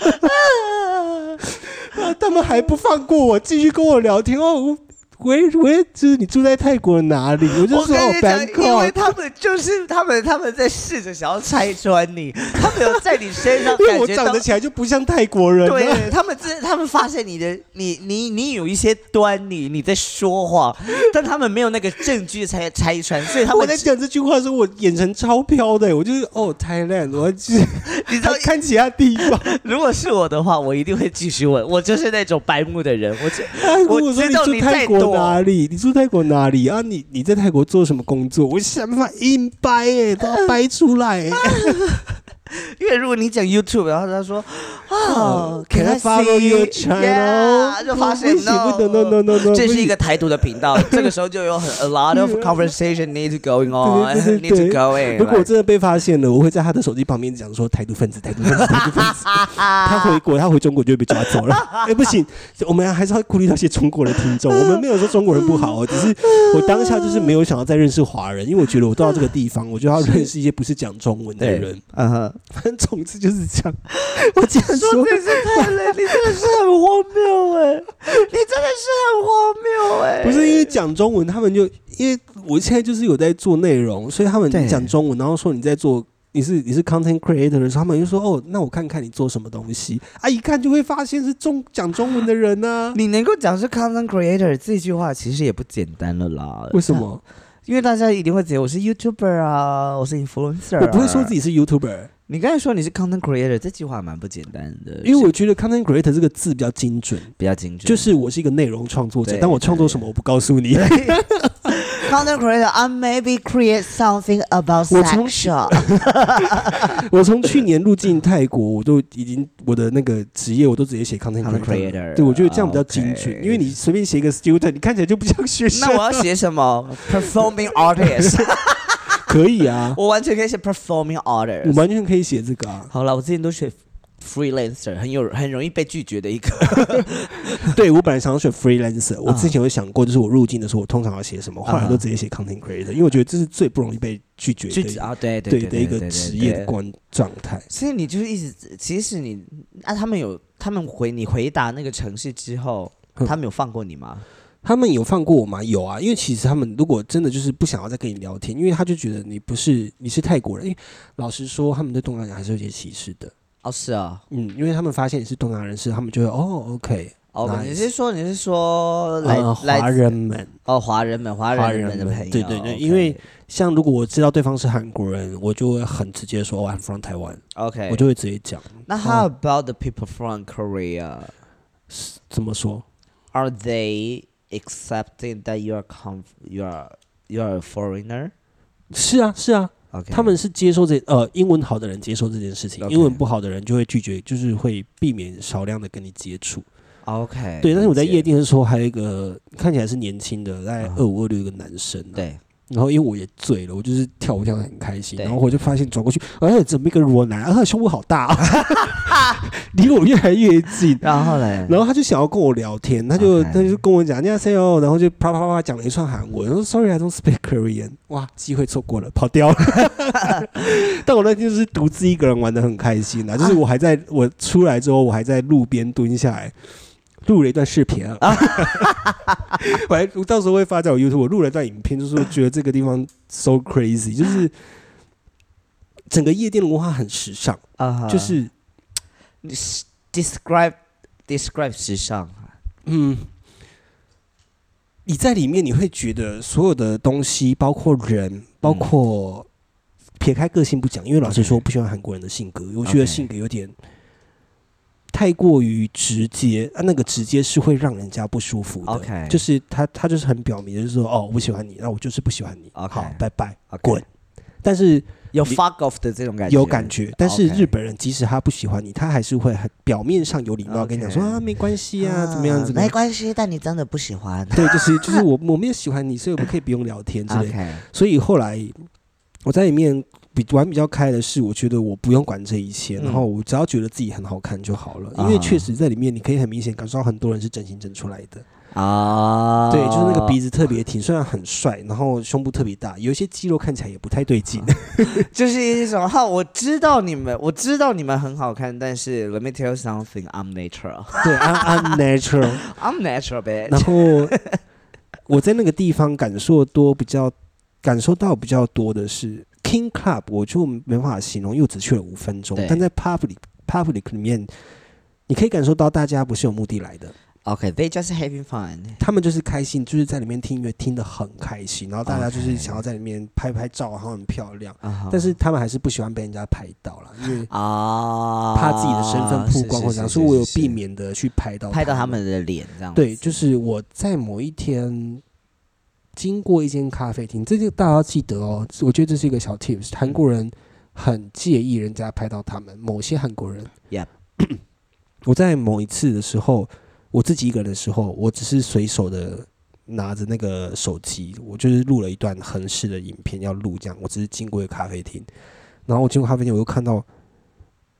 [SPEAKER 2] 他们还不放过我，继续跟我聊天哦。喂喂，就是你住在泰国哪里？我就说哦
[SPEAKER 1] 跟你讲，因为。他们就是他们，他们在试着想要拆穿你，他们有在你身上 [LAUGHS]
[SPEAKER 2] 因为我
[SPEAKER 1] 感觉到
[SPEAKER 2] 长得起来就不像泰国人、啊，
[SPEAKER 1] 对他们这，他们发现你的你你你有一些端倪，你在说谎，[LAUGHS] 但他们没有那个证据才拆穿，所以他们
[SPEAKER 2] 我在讲这句话的时候，我眼神超飘的，我就是哦，Thailand，我就是 [LAUGHS]
[SPEAKER 1] 你知道，
[SPEAKER 2] 看其他地方。
[SPEAKER 1] 如果是我的话，我一定会继续问，我就是那种白目的人，我就
[SPEAKER 2] 我
[SPEAKER 1] 知道
[SPEAKER 2] 住
[SPEAKER 1] 你在
[SPEAKER 2] 泰国哪里？你住泰国哪里啊？你你在泰国做什么工作？我想办法硬掰哎、都要掰出来、欸。[LAUGHS]
[SPEAKER 1] 因为如果你讲 YouTube，然后他说哦
[SPEAKER 2] Can I follow your
[SPEAKER 1] channel？Yeah，就发现
[SPEAKER 2] 不行
[SPEAKER 1] no
[SPEAKER 2] 不能 no no no no，
[SPEAKER 1] 这是一个台独的频道，[LAUGHS] 这个时候就有很 a lot of conversation need to going on,
[SPEAKER 2] 对对对 [LAUGHS]
[SPEAKER 1] need to
[SPEAKER 2] 对
[SPEAKER 1] going。
[SPEAKER 2] 如果我真的被发现了，我会在他的手机旁边讲说台独分子，台独分子，台独分子。他回国，他回中国就会被抓走了。哎、不行，我们还是要顾虑到一些中国的听众。我们没有说中国人不好哦，只是我当下就是没有想要再认识华人，因为我觉得我到这个地方，我就要认识一些不是讲中文的人。
[SPEAKER 1] 嗯哼，
[SPEAKER 2] 反正总之就是这样。[LAUGHS] 我竟然说
[SPEAKER 1] 说真是太累，你真的是很荒谬哎，你真的是很荒谬哎，
[SPEAKER 2] 不是因为讲中文，他们就因为我现在就是有在做内容，所以他们
[SPEAKER 1] 对
[SPEAKER 2] 讲中文，然后说你在做。你是你是 content creator 的时候，他们就说哦，那我看看你做什么东西啊，一看就会发现是中讲中文的人呢、
[SPEAKER 1] 你能够讲是 content creator 这句话，其实也不简单了啦。
[SPEAKER 2] 为什么？
[SPEAKER 1] 因为大家一定会觉得我是 YouTuber 啊，我是 influencer，、啊、
[SPEAKER 2] 我不会说自己是 YouTuber，
[SPEAKER 1] 你刚才说你是 content creator，这句话蛮不简单的，
[SPEAKER 2] 因为我觉得 content creator 这个字比较精准，
[SPEAKER 1] 比较精准，
[SPEAKER 2] 就是我是一个内容创作者，但我创作什么我不告诉你。
[SPEAKER 1] content creator。I maybe create something about
[SPEAKER 2] 我从
[SPEAKER 1] sexual。
[SPEAKER 2] 我从去年入境泰国，我都已经我的那个职业我都直接写 content
[SPEAKER 1] creator，creator
[SPEAKER 2] 对我觉得这样比较精准，因为你随便写一个 student，你看起来就不像学生。
[SPEAKER 1] 那我要写什么？Performing artist，
[SPEAKER 2] 可以啊，[LAUGHS]
[SPEAKER 1] 我完全可以写 performing
[SPEAKER 2] 我
[SPEAKER 1] artist。
[SPEAKER 2] 完全可以写这个啊。
[SPEAKER 1] 好了，我之前都选 freelancer，很有很容易被拒绝的一个。[LAUGHS]
[SPEAKER 2] 对我本来想要选 freelancer，我
[SPEAKER 1] 啊
[SPEAKER 2] 之前有想过，就是我入境的时候，我通常要写什么，后来
[SPEAKER 1] 啊
[SPEAKER 2] 都直接写 content creator，因为我觉得这是最不容易被拒绝的
[SPEAKER 1] 啊，对
[SPEAKER 2] 对
[SPEAKER 1] 对
[SPEAKER 2] 的一个职业的
[SPEAKER 1] 关。
[SPEAKER 2] 状态。
[SPEAKER 1] 所以你就是一直，其实你啊，他们有他们回你回答那个城市之后，
[SPEAKER 2] 嗯
[SPEAKER 1] 他们有放过你吗？
[SPEAKER 2] 他们有放过我吗？有啊，因为其实他们如果真的就是不想要再跟你聊天，因为他就觉得你不是你是泰国人，因为老实说，他们对东南亚还是有些歧视的。
[SPEAKER 1] 哦，是啊。
[SPEAKER 2] 嗯，因为他们发现你是东南亚人士，他们就会哦，OK，
[SPEAKER 1] 哦
[SPEAKER 2] Nice
[SPEAKER 1] 你是说你是说来、
[SPEAKER 2] 华人们，
[SPEAKER 1] 哦华人们华
[SPEAKER 2] 华
[SPEAKER 1] 人
[SPEAKER 2] 人们
[SPEAKER 1] 们的朋友，
[SPEAKER 2] 对对对
[SPEAKER 1] OK
[SPEAKER 2] 因为像如果我知道对方是韩国人，我就会很直接说，哦，I'm from
[SPEAKER 1] Taiwan，OK，
[SPEAKER 2] 我就会直接讲。
[SPEAKER 1] 那 How about the people from Korea?
[SPEAKER 2] 怎么说
[SPEAKER 1] ？Are they accepting that you are conf you are you are a foreigner?
[SPEAKER 2] 是啊，是啊。他们是接受这呃英文好的人接受这件事情。英文不好的人就会拒绝，就是会避免少量的跟你接触。
[SPEAKER 1] OK
[SPEAKER 2] 对，但是我在夜店的时候，还有一个看起来是年轻的，大概
[SPEAKER 1] 啊
[SPEAKER 2] 二五二六一个男生、啊，
[SPEAKER 1] 对
[SPEAKER 2] 然后因为我也醉了，我就是跳舞跳得很开心，然后我就发现转过去，哎，怎么一个裸男？啊，他的胸部好大、啊，[LAUGHS] 离我越来越近。
[SPEAKER 1] 然后嘞，
[SPEAKER 2] 然后他就想要跟我聊天，他就他就跟我讲，你好 say 哦，然后就啪啪啪啪讲了一串韩文，然后 Sorry I don't speak Korean，哇，机会错过了，跑掉了。[LAUGHS] 但我那天就是独自一个人玩的很开心啊，就是我还在我出来之后，我还在路边蹲下来。录了一段视频啊，[LAUGHS] 我还我到时候会发在我 YouTube。我录了一段影片，就是我觉得这个地方 so crazy，就是整个夜店的文化很时尚，
[SPEAKER 1] 啊
[SPEAKER 2] 就是
[SPEAKER 1] describe describe 时尚。
[SPEAKER 2] 嗯，你在里面你会觉得所有的东西，包括人，包括撇开个性不讲，因为老实说不喜欢韩国人的性格，我觉得性格有点太过于直接啊，那个直接是会让人家不舒服的。
[SPEAKER 1] OK
[SPEAKER 2] 就是他他就是很表明，就是说哦，我不喜欢你，那我就是不喜欢你
[SPEAKER 1] OK
[SPEAKER 2] 好，拜拜滚。但是
[SPEAKER 1] 有
[SPEAKER 2] 你
[SPEAKER 1] fuck off 的这种感觉，
[SPEAKER 2] 有感觉，但是日本人即使他不喜欢你，他还是会很表面上有礼貌跟你讲说啊，没关系啊，怎么样怎么样。
[SPEAKER 1] 没关系，但你真的不喜欢。
[SPEAKER 2] 对，就是就是我我没有喜欢你，所以我们可以不用聊天之类的。[LAUGHS] 所以后来我在里面比玩比较开的是，我觉得我不用管这一切，
[SPEAKER 1] 嗯
[SPEAKER 2] 然后我只要觉得自己很好看就好了。因
[SPEAKER 1] 啊
[SPEAKER 2] 为确实在里面，你可以很明显感受到很多人是整形整出来的。
[SPEAKER 1] 啊，
[SPEAKER 2] 对，就是那个鼻子特别挺，虽然很帅，然后胸部特别大，有一些肌肉看起来也不太对劲。[LAUGHS]
[SPEAKER 1] 就是一种哈，我知道你们，我知道你们很好看，但是 let me tell you something, I'm natural, [LAUGHS]
[SPEAKER 2] 对，I'm I'm natural。[LAUGHS]
[SPEAKER 1] I'm natural, bitch。
[SPEAKER 2] 然后我在那个地方感受多比较感受到比较多的是 King Club，我就没办法形容，因为只去了五分钟。但在 Public Public 里面，你可以感受到大家不是有目的来的
[SPEAKER 1] ，OK, they just having fun.
[SPEAKER 2] 他们就是开心，就是在里面听音乐听得很开心，然后大家就是想要在里面拍拍照，然后很漂亮。但是他们还是不喜欢被人家拍到了，因为
[SPEAKER 1] 啊，
[SPEAKER 2] 怕自己的身份曝光或所以我有避免的去拍到
[SPEAKER 1] 拍到他
[SPEAKER 2] 他
[SPEAKER 1] 们的脸这样。
[SPEAKER 2] 对，就是我在某一天经过一间咖啡厅，这就大家要记得哦。我觉得这是一个小 tips，韩国人很介意人家拍到他们，某些韩国人。
[SPEAKER 1] Yep [COUGHS]
[SPEAKER 2] 我在某一次的时候，我自己一个人的时候，我只是随手的拿着那个手机，我就是录了一段横式的影片要录，这样。我只是经过一个咖啡厅，然后我经过咖啡厅，我又看到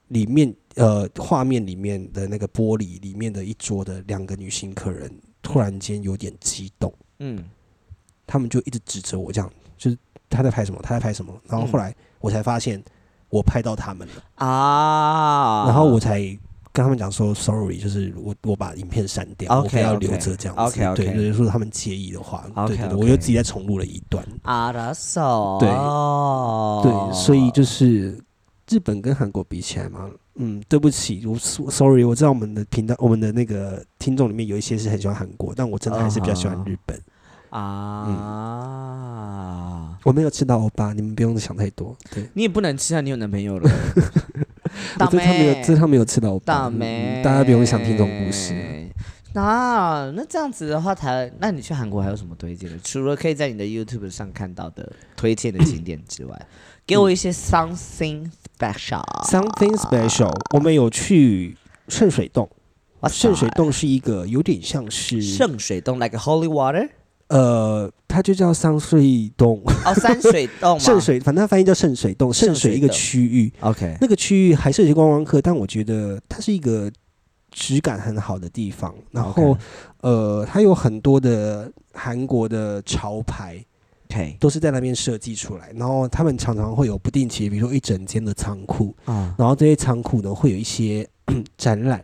[SPEAKER 2] 里面呃画面里面的那个玻璃里面的一桌的两个女性客人，突然间有点激动，
[SPEAKER 1] 嗯，
[SPEAKER 2] 他们就一直指责我，这样就是他在拍什么，他在拍什么。然后后来我才发现我拍到他们了，
[SPEAKER 1] 啊，
[SPEAKER 2] 然后我才跟他们讲说 sorry，就是我我把影片删掉我非要留着这样子。对对，如果他们介意的话对对对，我又自己再重录了一段。
[SPEAKER 1] 啊
[SPEAKER 2] 对
[SPEAKER 1] 哦
[SPEAKER 2] 对，所以就是日本跟韩国比起来嘛，嗯，对不起，我 sorry，我知道我们的频道，我们的那个听众里面有一些是很喜欢韩国，但我真的还是比较喜欢日本。
[SPEAKER 1] 啊，
[SPEAKER 2] 我没有吃到欧巴，你们不用想太多。对，
[SPEAKER 1] 你也不能吃啊，你有男朋友了，[LAUGHS]
[SPEAKER 2] 我这趟没有，这趟没有吃到欧巴，嗯
[SPEAKER 1] 大妹，
[SPEAKER 2] 嗯大家不用想听这种故事。
[SPEAKER 1] 那那这样子的话，台，那你去韩国还有什么推荐的？除了可以在你的 YouTube 上看到的推荐的景点之外，给我一些 something special。
[SPEAKER 2] Something special，我们有去圣水洞。
[SPEAKER 1] 哇
[SPEAKER 2] 圣水洞是一个有点像是
[SPEAKER 1] 圣水洞，like holy water，
[SPEAKER 2] 呃，它就叫桑水洞，
[SPEAKER 1] 哦，山水洞？
[SPEAKER 2] 圣水，反正它翻译叫圣水洞，
[SPEAKER 1] 圣水
[SPEAKER 2] 一个区域。
[SPEAKER 1] ，OK，
[SPEAKER 2] 那个区域还是有些观光客，但我觉得它是一个质感很好的地方。然后呃，它有很多的韩国的潮牌
[SPEAKER 1] OK，
[SPEAKER 2] 都是在那边设计出来，然后他们常常会有不定期，比如说一整间的仓库，
[SPEAKER 1] 啊，
[SPEAKER 2] 然后这些仓库呢会有一些 [CLEARS THROAT] 展览。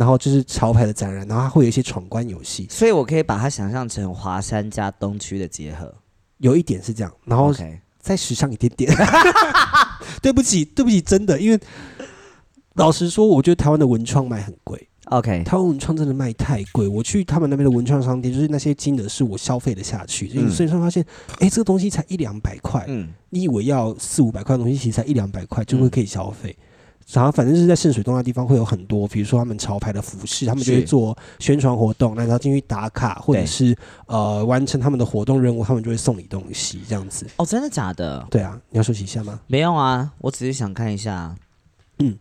[SPEAKER 2] 然后就是潮牌的展览，然后它会有一些闯关游戏，
[SPEAKER 1] 所以我可以把它想象成华山加东区的结合。
[SPEAKER 2] 有一点是这样，然后
[SPEAKER 1] OK，
[SPEAKER 2] 再时尚一点点。[LAUGHS] 对不起，对不起，真的，因为老实说，我觉得台湾的文创卖很贵
[SPEAKER 1] ，OK，
[SPEAKER 2] 台湾文创真的卖太贵。我去他们那边的文创商店，就是那些金额是我消费的下去，所以
[SPEAKER 1] 嗯
[SPEAKER 2] 所以说发现，哎，这个东西才一两百块，
[SPEAKER 1] 嗯，
[SPEAKER 2] 你以为要四五百块的东西，其实才一两百块就会可以消费。然后反正是在圣水东那地方会有很多，比如说他们潮牌的服饰，他们就会做宣传活动，那然后进去打卡，或者是呃完成他们的活动任务，他们就会送你东西这样子。
[SPEAKER 1] 哦，真的假的？
[SPEAKER 2] 对啊，你要休息一下吗？
[SPEAKER 1] 没有啊，我只是想看一下。
[SPEAKER 2] 嗯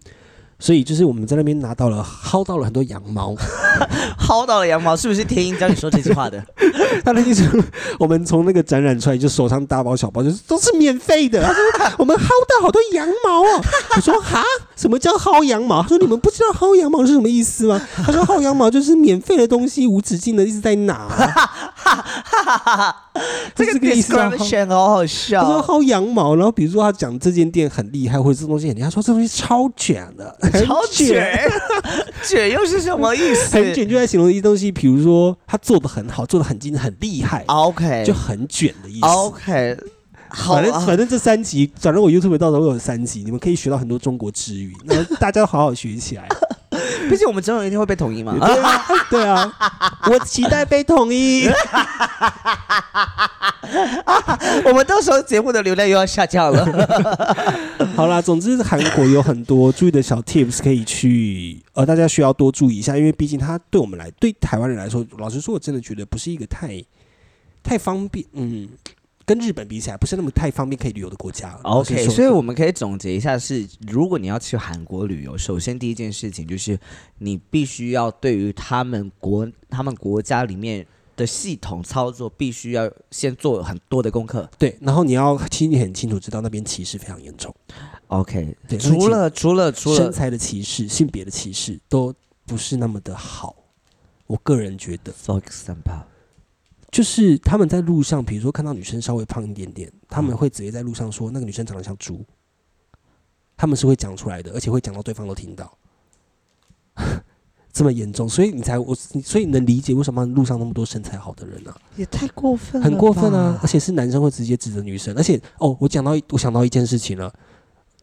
[SPEAKER 2] 所以就是我们在那边拿到了薅到了很多羊毛，[LAUGHS]
[SPEAKER 1] 薅到了羊毛，是不是天鹰教你说这句话的？[LAUGHS]
[SPEAKER 2] 他的意思我们从那个展览出来就手上大包小包，就是都是免费的。他说我们薅到好多羊毛哦。[LAUGHS] 我说哈，什么叫薅羊毛？他说你们不知道薅羊毛是什么意思吗？[LAUGHS] 他说薅羊毛就是免费的东西，无止境的一直在拿。[LAUGHS]
[SPEAKER 1] 这个 description 好好
[SPEAKER 2] 他说。薅羊毛，然后比如说他讲这间店很厉害，或者这东西很厉害，他说这东西超卷的，[LAUGHS]
[SPEAKER 1] 超卷，卷又是什么意思？
[SPEAKER 2] 很卷，就在形容一些东西，比如说他做的很好，做的很精很厉害
[SPEAKER 1] ，OK，
[SPEAKER 2] 就很卷的意思。
[SPEAKER 1] OK，好
[SPEAKER 2] 反正
[SPEAKER 1] 啊
[SPEAKER 2] 反正这三集，反正我 YouTube 到时候会有三集，你们可以学到很多中国之语，那大家好好学起来。[LAUGHS]
[SPEAKER 1] 毕竟我们总有一天会被统一嘛。
[SPEAKER 2] 对啊，对啊，我期待被统一。[LAUGHS]
[SPEAKER 1] 我们到时候节目的流量又要下降了。[LAUGHS]
[SPEAKER 2] 好啦，总之韩国有很多注意的小 tips 可以去，呃，大家需要多注意一下，因为毕竟它对我们来，对台湾人来说，老实说，我真的觉得不是一个太太方便，嗯。跟日本比起来，不是那么太方便可以旅游的国家。
[SPEAKER 1] OK，所以我们可以总结一下是：如果你要去韩国旅游，首先第一件事情就是你必须要对于他们国他们国家里面的系统操作，必须要先做很多的功课。
[SPEAKER 2] 对，然后你要心里很清楚知道那边歧视非常严重。
[SPEAKER 1] OK，
[SPEAKER 2] 对
[SPEAKER 1] 除了除了除了
[SPEAKER 2] 身材的歧视、性别的歧视都不是那么的好。我个人觉得
[SPEAKER 1] ，For example，
[SPEAKER 2] 就是他们在路上，比如说看到女生稍微胖一点点，他
[SPEAKER 1] 嗯
[SPEAKER 2] 们会直接在路上说那个女生长得像猪，他们是会讲出来的，而且会讲到对方都听到，[LAUGHS] 这么严重，所以你才我，所以你能理解为什么路上那么多身材好的人啊？
[SPEAKER 1] 也太过分
[SPEAKER 2] 很过分啊！而且是男生会直接指责女生，而且哦，我讲到我想到一件事情了。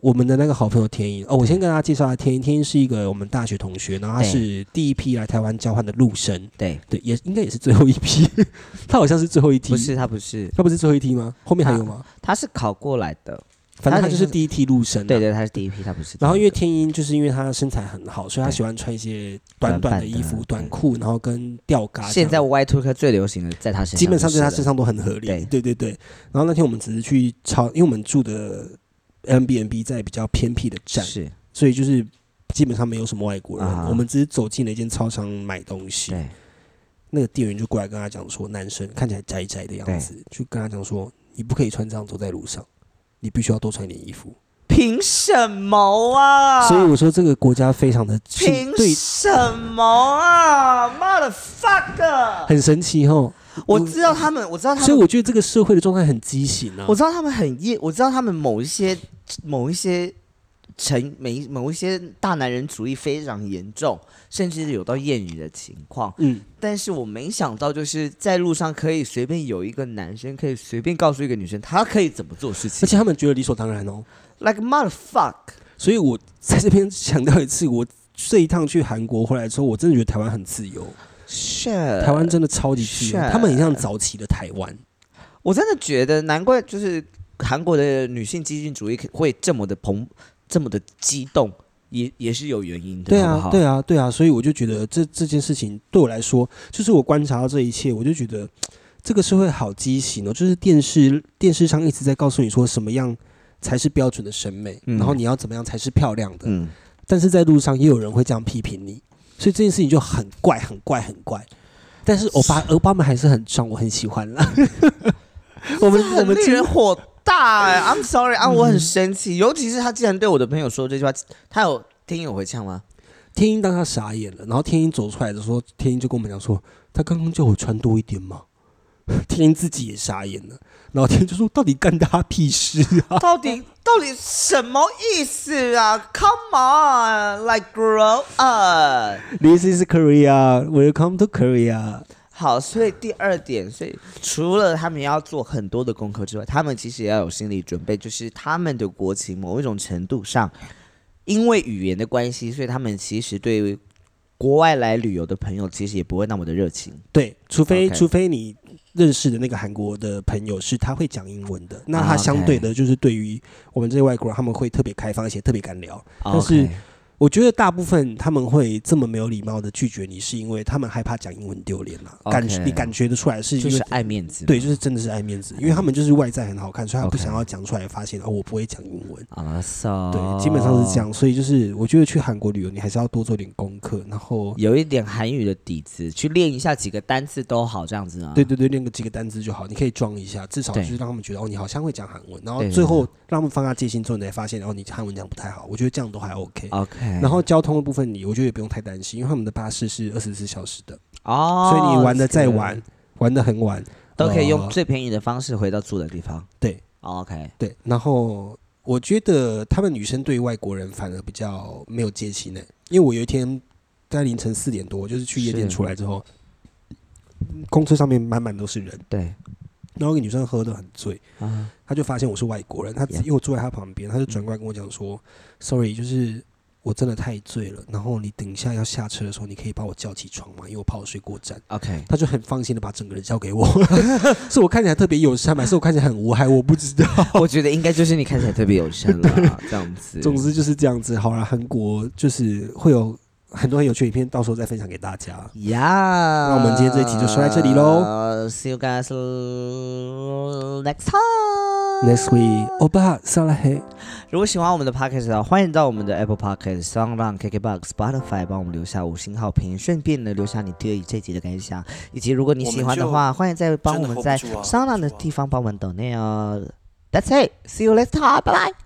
[SPEAKER 2] 我们的那个好朋友天音哦，我先跟大家介绍一下天音。天音是一个我们大学同学，然后他是第一批来台湾交换的陆生，
[SPEAKER 1] 对，
[SPEAKER 2] 对，也应该也是最后一批。[LAUGHS] 他好像是最后一批，
[SPEAKER 1] 不是他不是，
[SPEAKER 2] 他不是最后一批吗？后面还有吗？
[SPEAKER 1] 他是考过来的。
[SPEAKER 2] 反正他就是第一批陆生、啊。
[SPEAKER 1] 对对，他是第一批，他不是。
[SPEAKER 2] 然后因为天音就是因为他身材很好，所以他喜欢穿一些短短的衣服、
[SPEAKER 1] 短
[SPEAKER 2] 裤，然后跟吊嘎。
[SPEAKER 1] 现在 Y Two 最流行的，在他身上
[SPEAKER 2] 基本上在他身上都很合理。
[SPEAKER 1] 对
[SPEAKER 2] 对对对。然后那天我们只是去超，因为我们住的 M B N B 在比较偏僻的站，
[SPEAKER 1] 是，
[SPEAKER 2] 所以就是基本上没有什么外国人。
[SPEAKER 1] 啊
[SPEAKER 2] 我们只是走进了一间超商买东西，
[SPEAKER 1] 对，
[SPEAKER 2] 那个店员就过来跟他讲说，男生看起来宅宅的样子，就跟他讲说，你不可以穿这样走在路上，你必须要多穿一点衣服。
[SPEAKER 1] 凭什么啊？
[SPEAKER 2] 所以我说这个国家非常的
[SPEAKER 1] 凭
[SPEAKER 2] 对，
[SPEAKER 1] 什么啊？妈的 fuck！
[SPEAKER 2] 很神奇哦。
[SPEAKER 1] 我知道他们，我知道他们
[SPEAKER 2] 所以，我觉得这个社会的状态很畸形啊
[SPEAKER 1] 我。知道他们很厌，我知道他们某一些某一些成每某一些大男人主义非常严重，甚至有到厌女的情况。
[SPEAKER 2] 嗯，
[SPEAKER 1] 但是我没想到，就是在路上可以随便有一个男生可以随便告诉一个女生，他可以怎么做事情而
[SPEAKER 2] 且他们觉得理所当然哦。
[SPEAKER 1] ，like motherfuck。
[SPEAKER 2] 所以我在这边强调一次，我这一趟去韩国回来之后，我真的觉得台湾很自由台湾真的超级自由，
[SPEAKER 1] 是
[SPEAKER 2] 他们很像早期的台湾。
[SPEAKER 1] 我真的觉得，难怪就是韩国的女性激进主义会这么的蓬，这么的激动，也也是有原因的。
[SPEAKER 2] 对啊，
[SPEAKER 1] 好好
[SPEAKER 2] 对啊，对啊，所以我就觉得这这件事情对我来说，就是我观察到这一切，我就觉得这个社会好畸形哦。就是电视电视上一直在告诉你说什么样才是标准的审美，
[SPEAKER 1] 嗯
[SPEAKER 2] 然后你要怎么样才是漂亮的，
[SPEAKER 1] 嗯，
[SPEAKER 2] 但是在路上也有人会这样批评你，所以这件事情就很怪，很怪，很怪。但是欧巴欧巴们还是很壮，我很喜欢啦。[LAUGHS] 我们我
[SPEAKER 1] 我们
[SPEAKER 2] 今
[SPEAKER 1] 人火大哎、I'm sorry 啊，我很生气，尤其是他竟然对我的朋友说这句话，他有天音有回呛吗？
[SPEAKER 2] 天音当他傻眼了，然后天音走出来的时候，天音就跟我们讲说，他刚刚叫我穿多一点嘛。[LAUGHS] 天音自己也傻眼了，然后天就说：“到底干他屁事啊
[SPEAKER 1] 到底到底什么意思啊？Come on，like grow up。
[SPEAKER 2] ？”This is Korea. Welcome to Korea.
[SPEAKER 1] 好，所以第二点，所以除了他们要做很多的功课之外，他们其实也要有心理准备，就是他们的国情某一种程度上，因为语言的关系，所以他们其实对于国外来旅游的朋友，其实也不会那么的热情。
[SPEAKER 2] 对，除非除非你认识的那个韩国的朋友是他会讲英文的，那
[SPEAKER 1] 啊
[SPEAKER 2] 他相对的就是对于我们这些外国人，他们会特别开放，而且特别敢聊。但是我觉得大部分他们会这么没有礼貌的拒绝你，是因为他们害怕讲英文丢脸啦。
[SPEAKER 1] OK
[SPEAKER 2] 感你感觉得出来是因为
[SPEAKER 1] 就是爱面子嘛，
[SPEAKER 2] 对，就是真的是爱面子，因为他们就是外在很好看，所以他不想要讲出来，发现哦我不会讲英文。
[SPEAKER 1] 啊，so
[SPEAKER 2] 对，基本上是这。样，所以就是我觉得去韩国旅游，你还是要多做点功课，然后
[SPEAKER 1] 有一点韩语的底子，去练一下几个单词都好，这样子啊。
[SPEAKER 2] 对对对，练个几个单词就好，你可以装一下，至少就是让他们觉得哦，你好像会讲韩文，然后最后让他们放下戒心之后，你才发现哦，你韩文讲不太好，我觉得这样都还 OK。
[SPEAKER 1] ，OK。
[SPEAKER 2] 然后交通的部分你，我觉得也不用太担心，因为他们的巴士是二十四小时的，
[SPEAKER 1] 哦，
[SPEAKER 2] 所以你玩的再晚，玩的很晚
[SPEAKER 1] 都可以用
[SPEAKER 2] 呃
[SPEAKER 1] 最便宜的方式回到住的地方。
[SPEAKER 2] 对
[SPEAKER 1] 哦，OK，
[SPEAKER 2] 对，然后我觉得他们女生对外国人反而比较没有戒心呢，因为我有一天在凌晨四点多，就是去夜店出来之后，公车上面满满都是人，
[SPEAKER 1] 对。
[SPEAKER 2] 然后一个女生喝得很醉，
[SPEAKER 1] 啊，
[SPEAKER 2] 她就发现我是外国人，她因为我坐在她旁边，她就转过来跟我讲说：“Sorry，就是我真的太醉了，然后你等一下要下车的时候，你可以把我叫起床吗？因为我怕我睡过站。”
[SPEAKER 1] OK，
[SPEAKER 2] 他就很放心的把整个人交给我，[LAUGHS] 是我看起来特别友善吗？还是我看起来很无害？我不知道。[LAUGHS]
[SPEAKER 1] 我觉得应该就是你看起来特别友善了，这样子。
[SPEAKER 2] 总之就是这样子。好了，韩国就是会有很多很有趣的影片，到时候再分享给大家。
[SPEAKER 1] 呀，
[SPEAKER 2] 那我们今天这一集就说在这里喽。
[SPEAKER 1] See you guys next time.
[SPEAKER 2] Next week，欧巴撒拉黑，
[SPEAKER 1] 如果喜欢我们的 podcast 的话，欢迎到我们的 Apple Podcast、s o n d o KKBox、Spotify 帮我们留下五星好评，顺便呢留下你对这集的感想，以及如果你喜欢的话，欢迎再帮我们在
[SPEAKER 3] 真的 hold 不住啊
[SPEAKER 1] s o n 的地方帮我们抖内哦。That's it. See you next time. Bye bye.